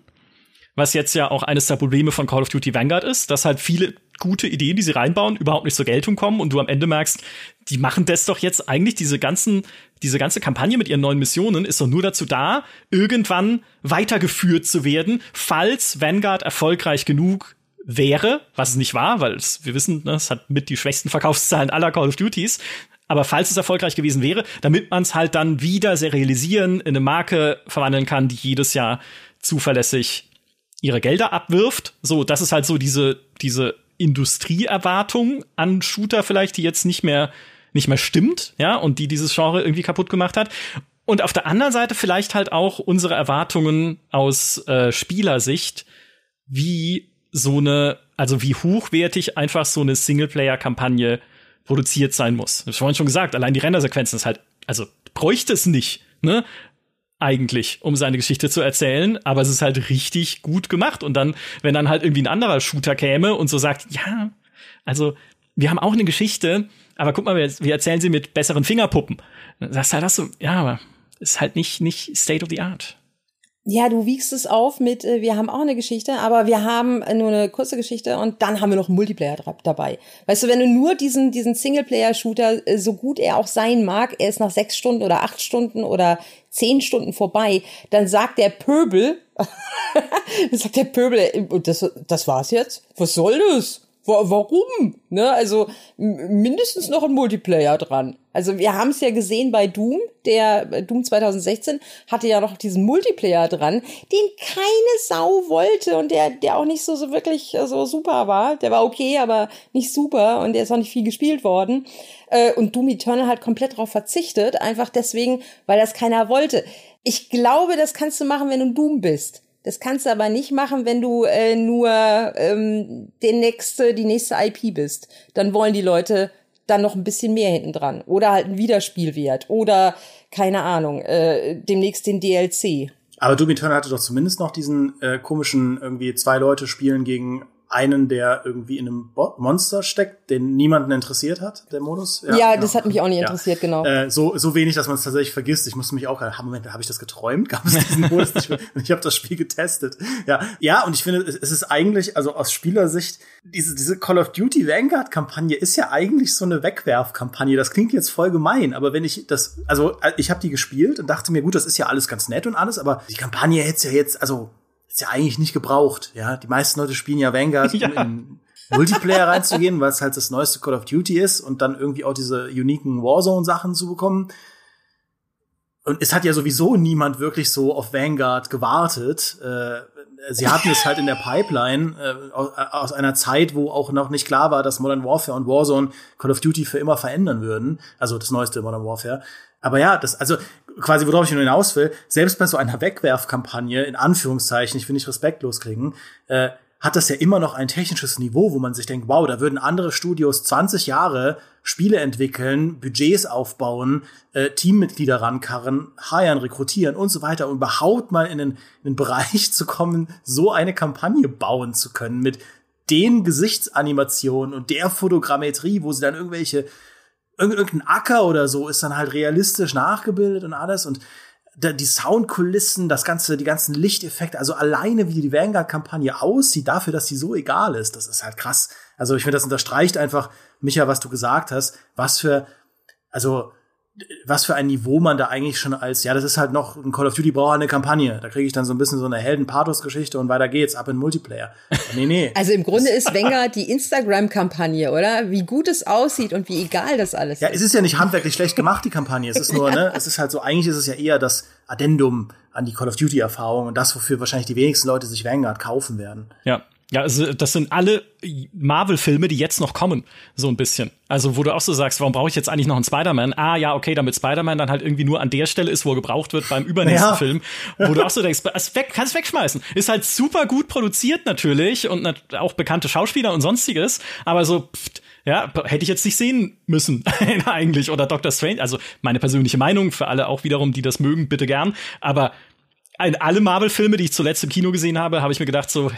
Was jetzt ja auch eines der Probleme von Call of Duty Vanguard ist, dass halt viele gute Ideen, die sie reinbauen, überhaupt nicht zur Geltung kommen und du am Ende merkst, die machen das doch jetzt eigentlich diese ganzen, diese ganze Kampagne mit ihren neuen Missionen ist doch nur dazu da, irgendwann weitergeführt zu werden, falls Vanguard erfolgreich genug wäre, was es nicht war, weil es, wir wissen, ne, es hat mit die schwächsten Verkaufszahlen aller Call of Duties. Aber falls es erfolgreich gewesen wäre, damit man es halt dann wieder serialisieren, in eine Marke verwandeln kann, die jedes Jahr zuverlässig ihre Gelder abwirft. So, das ist halt so diese, diese Industrieerwartung an Shooter vielleicht, die jetzt nicht mehr, nicht mehr stimmt, ja, und die dieses Genre irgendwie kaputt gemacht hat. Und auf der anderen Seite vielleicht halt auch unsere Erwartungen aus äh, Spielersicht, wie so eine, also wie hochwertig einfach so eine Singleplayer-Kampagne produziert sein muss. Ich habe vorhin schon gesagt, allein die Rendersequenzen ist halt, also bräuchte es nicht, ne? Eigentlich, um seine Geschichte zu erzählen, aber es ist halt richtig gut gemacht. Und dann, wenn dann halt irgendwie ein anderer Shooter käme und so sagt, ja, also wir haben auch eine Geschichte, aber guck mal, wir, wir erzählen sie mit besseren Fingerpuppen. Dann sagst du halt das so, ja, aber ist halt nicht, nicht State of the Art. Ja, du wiegst es auf mit, äh, wir haben auch eine Geschichte, aber wir haben nur eine kurze Geschichte und dann haben wir noch einen Multiplayer dabei. Weißt du, wenn du nur diesen, diesen Singleplayer-Shooter, äh, so gut er auch sein mag, er ist nach sechs Stunden oder acht Stunden oder zehn Stunden vorbei, dann sagt der Pöbel, dann sagt der Pöbel, äh, das, das war's jetzt? Was soll das? Warum? Ne? Also mindestens noch ein Multiplayer dran. Also wir haben es ja gesehen bei Doom, der äh, Doom 2016 hatte ja noch diesen Multiplayer dran, den keine Sau wollte und der der auch nicht so so wirklich äh, so super war. Der war okay, aber nicht super und der ist auch nicht viel gespielt worden. Äh, und Doom Eternal hat komplett darauf verzichtet, einfach deswegen, weil das keiner wollte. Ich glaube, das kannst du machen, wenn du Doom bist. Das kannst du aber nicht machen, wenn du äh, nur ähm, den nächste, die nächste IP bist. Dann wollen die Leute dann noch ein bisschen mehr hinten dran. Oder halt ein Wiederspielwert. Oder, keine Ahnung, äh, demnächst den DLC. Aber Doom Eternal hatte doch zumindest noch diesen äh, komischen, irgendwie zwei Leute spielen gegen einen, der irgendwie in einem Monster steckt, den niemanden interessiert hat, der Modus. Ja, ja genau. das hat mich auch nicht interessiert, ja. genau. Äh, so, so wenig, dass man es tatsächlich vergisst. Ich musste mich auch, haben Moment, habe ich das geträumt? Gab es diesen Modus mehr? Ich habe das Spiel getestet. Ja, ja, und ich finde, es ist eigentlich, also aus Spielersicht, diese, diese Call of Duty Vanguard-Kampagne ist ja eigentlich so eine Wegwerfkampagne. Das klingt jetzt voll gemein, aber wenn ich das, also ich habe die gespielt und dachte mir, gut, das ist ja alles ganz nett und alles, aber die Kampagne hätte ja jetzt, also ist ja eigentlich nicht gebraucht. Ja, die meisten Leute spielen ja Vanguard, ja. um in Multiplayer reinzugehen, weil es halt das neueste Call of Duty ist und dann irgendwie auch diese uniken Warzone-Sachen zu bekommen. Und es hat ja sowieso niemand wirklich so auf Vanguard gewartet. Äh, sie hatten es halt in der Pipeline äh, aus einer Zeit, wo auch noch nicht klar war, dass Modern Warfare und Warzone Call of Duty für immer verändern würden. Also das neueste Modern Warfare. Aber ja, das, also quasi, worauf ich nur hinaus will, selbst bei so einer Wegwerfkampagne, in Anführungszeichen, ich will nicht respektlos kriegen, äh, hat das ja immer noch ein technisches Niveau, wo man sich denkt, wow, da würden andere Studios 20 Jahre Spiele entwickeln, Budgets aufbauen, äh, Teammitglieder rankarren, heiern, rekrutieren und so weiter, um überhaupt mal in den, in den Bereich zu kommen, so eine Kampagne bauen zu können mit den Gesichtsanimationen und der Fotogrammetrie, wo sie dann irgendwelche irgendein Acker oder so ist dann halt realistisch nachgebildet und alles und die Soundkulissen, das ganze, die ganzen Lichteffekte, also alleine wie die Vanguard-Kampagne aussieht, dafür, dass sie so egal ist, das ist halt krass. Also ich finde, das unterstreicht einfach, Micha, was du gesagt hast, was für, also was für ein Niveau man da eigentlich schon als, ja, das ist halt noch ein Call of Duty braucht eine Kampagne. Da kriege ich dann so ein bisschen so eine Helden-Pathos-Geschichte und weiter geht's, ab in Multiplayer. Nee, nee. Also im Grunde ist Wenger die Instagram-Kampagne, oder? Wie gut es aussieht und wie egal das alles ja, ist. Ja, es ist ja nicht handwerklich schlecht gemacht, die Kampagne. Es ist nur, ne, es ist halt so, eigentlich ist es ja eher das Addendum an die Call of Duty-Erfahrung und das, wofür wahrscheinlich die wenigsten Leute sich Vanguard kaufen werden. Ja. Ja, also das sind alle Marvel-Filme, die jetzt noch kommen, so ein bisschen. Also, wo du auch so sagst, warum brauche ich jetzt eigentlich noch einen Spider-Man? Ah, ja, okay, damit Spider-Man dann halt irgendwie nur an der Stelle ist, wo er gebraucht wird beim übernächsten ja. Film. Wo du auch so denkst, es weg, kannst wegschmeißen. Ist halt super gut produziert natürlich und auch bekannte Schauspieler und sonstiges, aber so, pft, ja, hätte ich jetzt nicht sehen müssen, eigentlich. Oder Doctor Strange. Also meine persönliche Meinung, für alle auch wiederum, die das mögen, bitte gern. Aber in alle Marvel-Filme, die ich zuletzt im Kino gesehen habe, habe ich mir gedacht, so,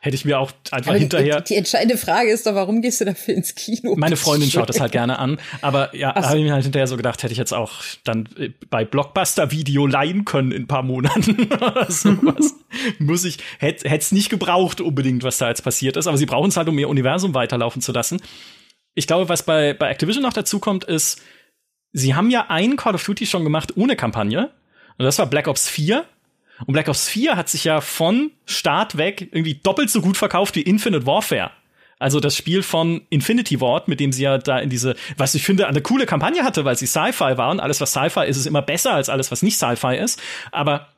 hätte ich mir auch einfach aber hinterher. Die, die, entscheidende Frage ist doch, warum gehst du dafür ins Kino? Meine Freundin schaut das halt gerne an. Aber ja, so. habe ich mir halt hinterher so gedacht, hätte ich jetzt auch dann äh, bei Blockbuster-Video leihen können in ein paar Monaten oder sowas. Muss ich, hätte es nicht gebraucht unbedingt, was da jetzt passiert ist. Aber sie brauchen es halt, um ihr Universum weiterlaufen zu lassen. Ich glaube, was bei, bei Activision noch dazu kommt, ist, sie haben ja ein Call of Duty schon gemacht ohne Kampagne. Und das war Black Ops 4 und Black Ops 4 hat sich ja von Start weg irgendwie doppelt so gut verkauft wie Infinite Warfare. Also das Spiel von Infinity Ward, mit dem sie ja da in diese, was ich finde, eine coole Kampagne hatte, weil sie Sci-Fi war und alles, was Sci-Fi ist, ist immer besser als alles, was nicht Sci-Fi ist. Aber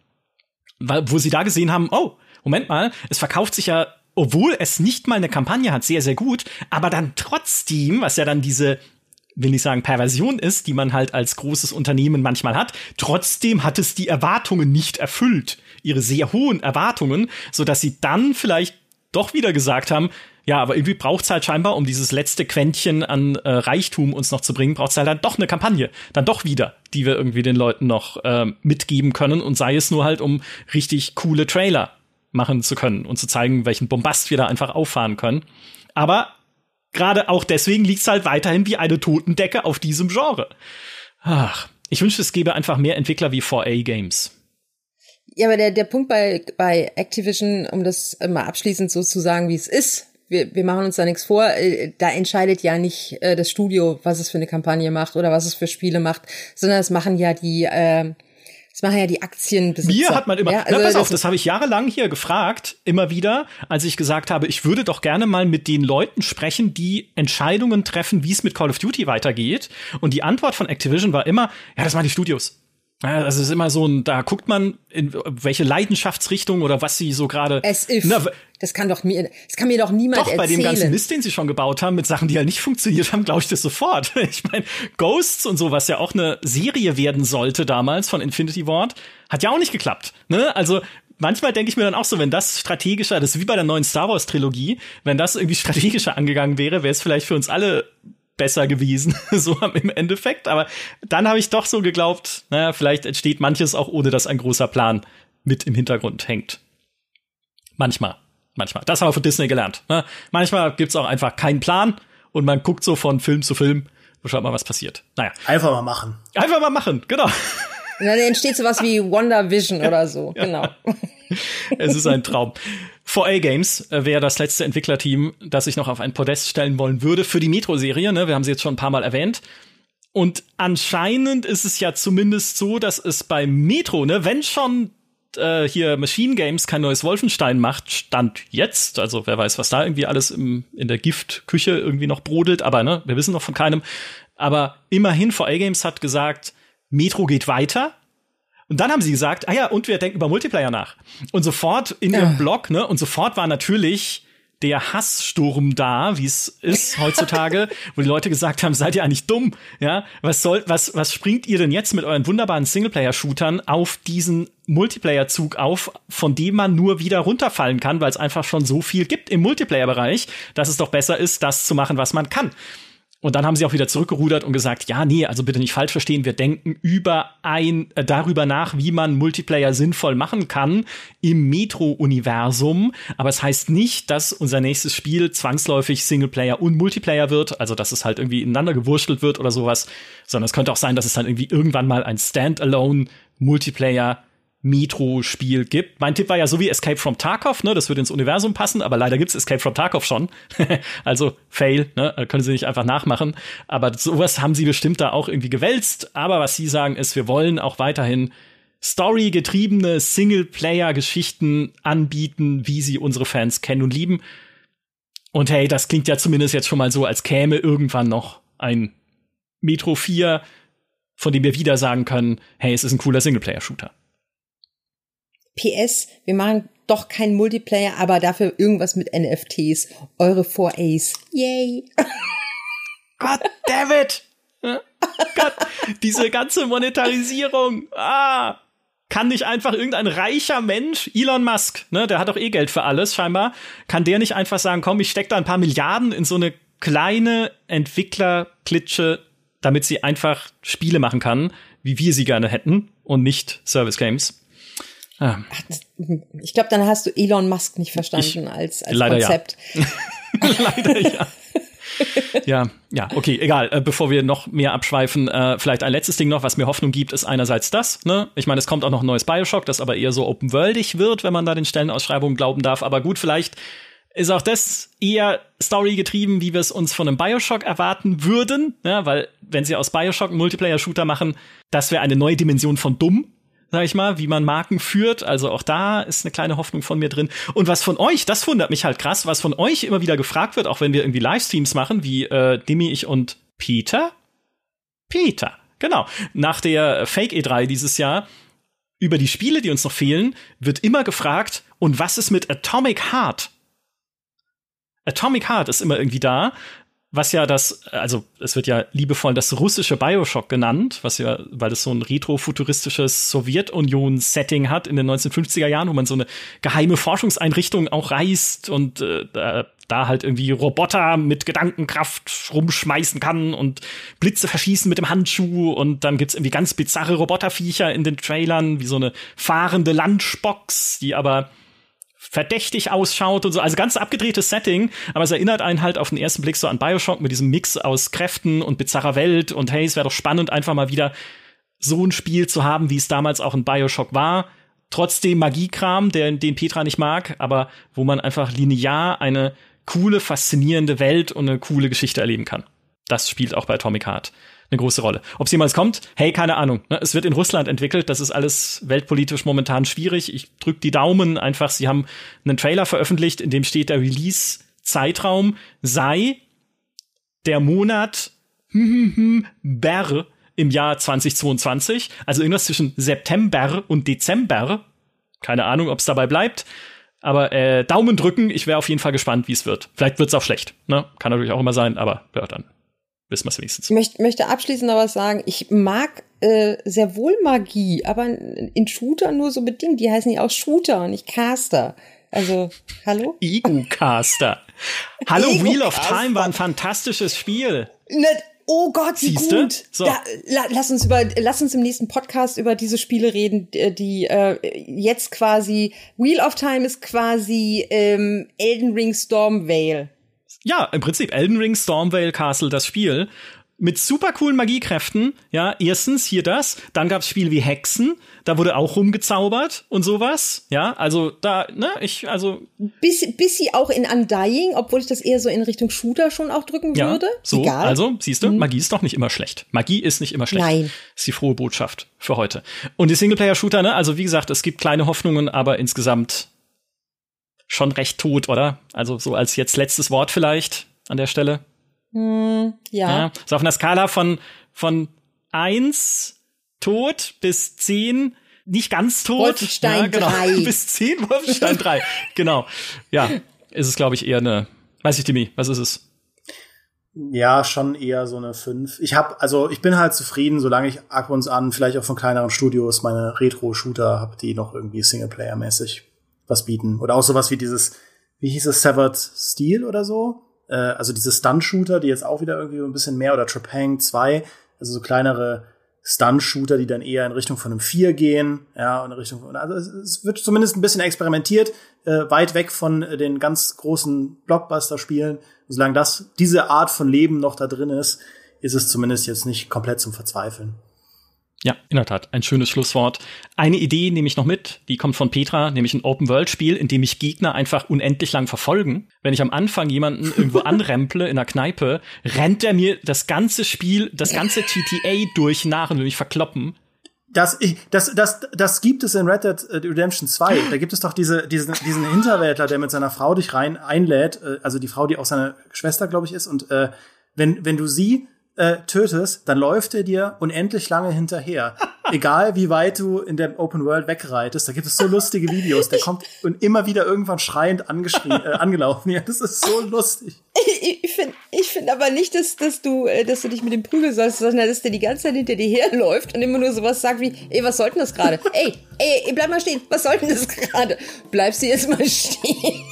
wo sie da gesehen haben, oh, Moment mal, es verkauft sich ja, obwohl es nicht mal eine Kampagne hat, sehr, sehr gut, aber dann trotzdem, was ja dann diese will nicht sagen Perversion ist, die man halt als großes Unternehmen manchmal hat. Trotzdem hat es die Erwartungen nicht erfüllt, ihre sehr hohen Erwartungen, so dass sie dann vielleicht doch wieder gesagt haben, ja, aber irgendwie braucht's halt scheinbar, um dieses letzte Quäntchen an äh, Reichtum uns noch zu bringen, braucht's halt dann doch eine Kampagne, dann doch wieder, die wir irgendwie den Leuten noch äh, mitgeben können und sei es nur halt, um richtig coole Trailer machen zu können und zu zeigen, welchen Bombast wir da einfach auffahren können. Aber gerade auch deswegen liegt es halt weiterhin wie eine Totendecke auf diesem Genre. Ach, ich wünschte, es gäbe einfach mehr Entwickler wie 4A Games. Ja, aber der, der Punkt bei, bei Activision, um das mal abschließend so zu sagen, wie es ist, wir, wir machen uns da nichts vor, äh, da entscheidet ja nicht äh, das Studio, was es für eine Kampagne macht oder was es für Spiele macht, sondern das machen ja die äh, das machen ja die Aktienbesitzer. Mir hat man immer, ja, also na, pass auf, das habe ich jahrelang hier gefragt, immer wieder, als ich gesagt habe, ich würde doch gerne mal mit den Leuten sprechen, die Entscheidungen treffen, wie es mit Call of Duty weitergeht. Und die Antwort von Activision war immer, ja, das waren die Studios. Ja, das ist immer so ein, da guckt man in welche Leidenschaftsrichtung oder was sie so gerade. Es ist. Das kann doch mir, das kann mir doch niemand doch, erzählen. bei dem ganzen Mist, den sie schon gebaut haben, mit Sachen, die ja halt nicht funktioniert haben, glaube ich das sofort. Ich meine, Ghosts und so, was ja auch eine Serie werden sollte damals von Infinity Ward, hat ja auch nicht geklappt. Ne? Also manchmal denke ich mir dann auch so, wenn das strategischer, das ist wie bei der neuen Star Wars Trilogie, wenn das irgendwie strategischer angegangen wäre, wäre es vielleicht für uns alle besser gewesen, so im Endeffekt. Aber dann habe ich doch so geglaubt, naja, vielleicht entsteht manches auch ohne, dass ein großer Plan mit im Hintergrund hängt. Manchmal, manchmal. Das haben wir von Disney gelernt. Ne? Manchmal gibt's auch einfach keinen Plan und man guckt so von Film zu Film und schaut mal, was passiert. Naja. Einfach mal machen. Einfach mal machen, genau. Und dann entsteht sowas wie Wonder Vision oder so, genau. es ist ein Traum. 4A Games äh, wäre das letzte Entwicklerteam, das ich noch auf ein Podest stellen wollen würde für die Metro-Serie. Ne? Wir haben sie jetzt schon ein paar Mal erwähnt. Und anscheinend ist es ja zumindest so, dass es bei Metro, ne, wenn schon äh, hier Machine Games kein neues Wolfenstein macht, stand jetzt, also wer weiß, was da irgendwie alles im, in der Giftküche irgendwie noch brodelt, aber ne, wir wissen noch von keinem. Aber immerhin 4A Games hat gesagt, Metro geht weiter und dann haben sie gesagt, ah ja, und wir denken über Multiplayer nach. Und sofort in ihrem ja. Blog, ne, und sofort war natürlich der Hasssturm da, wie es ist heutzutage, wo die Leute gesagt haben, seid ihr eigentlich dumm? Ja, was soll, was, was springt ihr denn jetzt mit euren wunderbaren Singleplayer-Shootern auf diesen Multiplayer-Zug auf, von dem man nur wieder runterfallen kann, weil es einfach schon so viel gibt im Multiplayer-Bereich, dass es doch besser ist, das zu machen, was man kann. Und dann haben sie auch wieder zurückgerudert und gesagt, ja, nee, also bitte nicht falsch verstehen, wir denken über ein, äh, darüber nach, wie man Multiplayer sinnvoll machen kann im Metro-Universum. Aber es heißt nicht, dass unser nächstes Spiel zwangsläufig Singleplayer und Multiplayer wird, also dass es halt irgendwie ineinander gewurschtelt wird oder sowas, sondern es könnte auch sein, dass es dann irgendwie irgendwann mal ein Standalone Multiplayer Metro-Spiel gibt. Mein Tipp war ja so wie Escape from Tarkov, ne? Das würde ins Universum passen, aber leider gibt's Escape from Tarkov schon. also Fail, ne? Können sie nicht einfach nachmachen. Aber sowas haben sie bestimmt da auch irgendwie gewälzt. Aber was sie sagen ist, wir wollen auch weiterhin Story-getriebene Singleplayer-Geschichten anbieten, wie sie unsere Fans kennen und lieben. Und hey, das klingt ja zumindest jetzt schon mal so, als käme irgendwann noch ein Metro 4, von dem wir wieder sagen können, hey, es ist ein cooler Singleplayer-Shooter. PS, wir machen doch keinen Multiplayer, aber dafür irgendwas mit NFTs. Eure 4As. Yay. God damn it! Gott, diese ganze Monetarisierung. Ah, kann nicht einfach irgendein reicher Mensch, Elon Musk, ne, der hat doch eh Geld für alles scheinbar, kann der nicht einfach sagen, komm, ich steck da ein paar Milliarden in so eine kleine Entwicklerklitsche, damit sie einfach Spiele machen kann, wie wir sie gerne hätten und nicht Service Games. Ah. Ich glaube, dann hast du Elon Musk nicht verstanden ich, als, als leider Konzept. Ja. leider ja. ja, ja, okay, egal. Äh, bevor wir noch mehr abschweifen, äh, vielleicht ein letztes Ding noch, was mir Hoffnung gibt, ist einerseits das. Ne? Ich meine, es kommt auch noch ein neues Bioshock, das aber eher so open-worldig wird, wenn man da den Stellenausschreibungen glauben darf. Aber gut, vielleicht ist auch das eher Story getrieben, wie wir es uns von einem Bioshock erwarten würden. Ja, weil wenn sie aus Bioshock einen Multiplayer-Shooter machen, das wäre eine neue Dimension von dumm sag ich mal, wie man Marken führt. Also auch da ist eine kleine Hoffnung von mir drin. Und was von euch, das wundert mich halt krass, was von euch immer wieder gefragt wird, auch wenn wir irgendwie Livestreams machen, wie äh, Demi, ich und Peter. Peter, genau. Nach der Fake E3 dieses Jahr über die Spiele, die uns noch fehlen, wird immer gefragt, und was ist mit Atomic Heart? Atomic Heart ist immer irgendwie da was ja das, also es wird ja liebevoll das russische Bioshock genannt, was ja, weil es so ein retrofuturistisches Sowjetunion-Setting hat in den 1950er Jahren, wo man so eine geheime Forschungseinrichtung auch reist und äh, da halt irgendwie Roboter mit Gedankenkraft rumschmeißen kann und Blitze verschießen mit dem Handschuh und dann gibt's irgendwie ganz bizarre Roboterviecher in den Trailern, wie so eine fahrende Lunchbox, die aber verdächtig ausschaut und so. Also ganz abgedrehtes Setting, aber es erinnert einen halt auf den ersten Blick so an Bioshock mit diesem Mix aus Kräften und bizarrer Welt und hey, es wäre doch spannend, einfach mal wieder so ein Spiel zu haben, wie es damals auch in Bioshock war. Trotzdem Magiekram, der, den Petra nicht mag, aber wo man einfach linear eine coole, faszinierende Welt und eine coole Geschichte erleben kann. Das spielt auch bei Atomic Heart eine große Rolle. Ob es jemals kommt? Hey, keine Ahnung. Ne? Es wird in Russland entwickelt. Das ist alles weltpolitisch momentan schwierig. Ich drück die Daumen einfach. Sie haben einen Trailer veröffentlicht, in dem steht der Release-Zeitraum sei der Monat Ber im Jahr 2022. Also irgendwas zwischen September und Dezember. Keine Ahnung, ob es dabei bleibt. Aber äh, Daumen drücken, ich wäre auf jeden Fall gespannt, wie es wird. Vielleicht wird es auch schlecht. Ne? Kann natürlich auch immer sein, aber ja, dann wissen wir es wenigstens. Ich möchte, möchte abschließend noch was sagen. Ich mag äh, sehr wohl Magie, aber in Shooter nur so bedingt. Die heißen ja auch Shooter und nicht Caster. Also, hallo? Ego-Caster. Hallo, Ego Wheel of Time war ein fantastisches Spiel. Ne, oh Gott, wie Siehste? gut. So. Da, la, lass uns über, lass uns im nächsten Podcast über diese Spiele reden, die, äh, jetzt quasi, Wheel of Time ist quasi ähm, Elden Ring Stormvale. Ja, im Prinzip Elden Ring, Stormvale Castle, das Spiel. Mit super coolen Magiekräften. Ja, erstens hier das. Dann gab's Spiele wie Hexen. Da wurde auch rumgezaubert und sowas. Ja, also da, ne, ich, also. Bis, bis sie auch in Undying, obwohl ich das eher so in Richtung Shooter schon auch drücken ja, würde. So, Egal. also, siehst du, mhm. Magie ist doch nicht immer schlecht. Magie ist nicht immer schlecht. Nein. Ist die frohe Botschaft für heute. Und die Singleplayer-Shooter, ne, also wie gesagt, es gibt kleine Hoffnungen, aber insgesamt schon recht tot, oder? Also so als jetzt letztes Wort vielleicht an der Stelle. Mm, ja. ja. So auf einer Skala von, von eins tot bis zehn nicht ganz tot. Wolfenstein ja, genau. 3. bis zehn Wolfenstein 3. genau. Ja, ist es, glaube ich, eher eine, weiß ich, Timmy, was ist es? Ja, schon eher so eine 5. Ich hab, also ich bin halt zufrieden, solange ich ab und an, vielleicht auch von kleineren Studios, meine Retro-Shooter habe, die noch irgendwie Singleplayer-mäßig was bieten. Oder auch sowas wie dieses, wie hieß es, Severed Steel oder so? Äh, also diese Stun-Shooter, die jetzt auch wieder irgendwie ein bisschen mehr, oder Trapang 2, also so kleinere Stun-Shooter, die dann eher in Richtung von einem 4 gehen, ja, in Richtung von, also es, wird zumindest ein bisschen experimentiert, äh, weit weg von äh, den ganz großen Blockbuster-Spielen. Solange das, diese Art von Leben noch da drin ist, ist es zumindest jetzt nicht komplett zum Verzweifeln. Ja, in der Tat, ein schönes Schlusswort. Eine Idee nehme ich noch mit, die kommt von Petra, nämlich ein Open-World-Spiel, in dem mich Gegner einfach unendlich lang verfolgen. Wenn ich am Anfang jemanden irgendwo anremple in der Kneipe, rennt er mir das ganze Spiel, das ganze GTA durch nach und will mich verkloppen. Das, das, das, das gibt es in Red Dead äh, Redemption 2. Da gibt es doch diese, diesen, diesen Hinterwäldler, der mit seiner Frau dich rein einlädt, äh, also die Frau, die auch seine Schwester, glaube ich, ist. Und äh, wenn, wenn du sie äh, tötest, dann läuft er dir unendlich lange hinterher. egal wie weit du in der Open World wegreitest, da gibt es so lustige Videos. Der kommt und immer wieder irgendwann schreiend angeschrien, äh, angelaufen. Ja, das ist so lustig. Ich, ich finde ich find aber nicht, dass, dass, du, äh, dass du dich mit dem prügeln sollst, sondern dass der die ganze Zeit hinter dir herläuft und immer nur sowas sagt wie, ey, was soll denn das gerade? ey, ey, bleib mal stehen, was soll denn das gerade? Bleibst du jetzt mal stehen?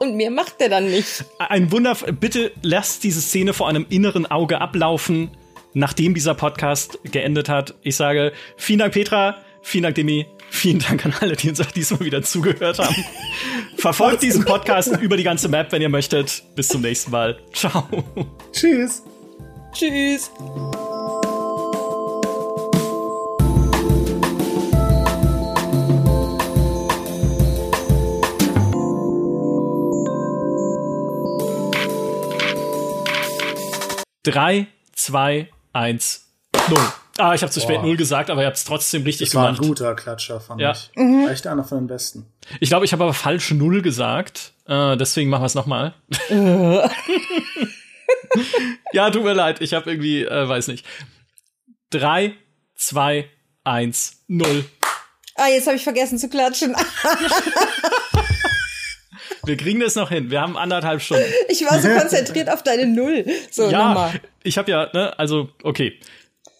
Und mir macht er dann nicht. Ein Wunder, bitte lasst diese Szene vor einem inneren Auge ablaufen nachdem dieser Podcast geendet hat. Ich sage vielen Dank, Petra, vielen Dank, Demi, vielen Dank an alle, die uns auch diesmal wieder zugehört haben. Verfolgt diesen Podcast über die ganze Map, wenn ihr möchtet. Bis zum nächsten Mal. Ciao. Tschüss. Tschüss. Drei, zwei, 1, 0. Ah, ich habe zu spät Boah. 0 gesagt, aber ihr habt es trotzdem richtig das gemacht. Das war ein guter Klatscher, fand ja. ich. Mhm. Echt einer von den besten. Ich glaube, ich habe aber falsch 0 gesagt. Äh, deswegen machen wir es nochmal. ja, tut mir leid. Ich habe irgendwie, äh, weiß nicht. 3, 2, 1, 0. Ah, jetzt habe ich vergessen zu klatschen. Wir kriegen das noch hin. Wir haben anderthalb Stunden. Ich war so konzentriert auf deine Null. So, ja, nochmal. Ich habe ja, ne, also, okay.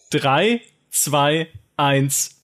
Drei, zwei, eins,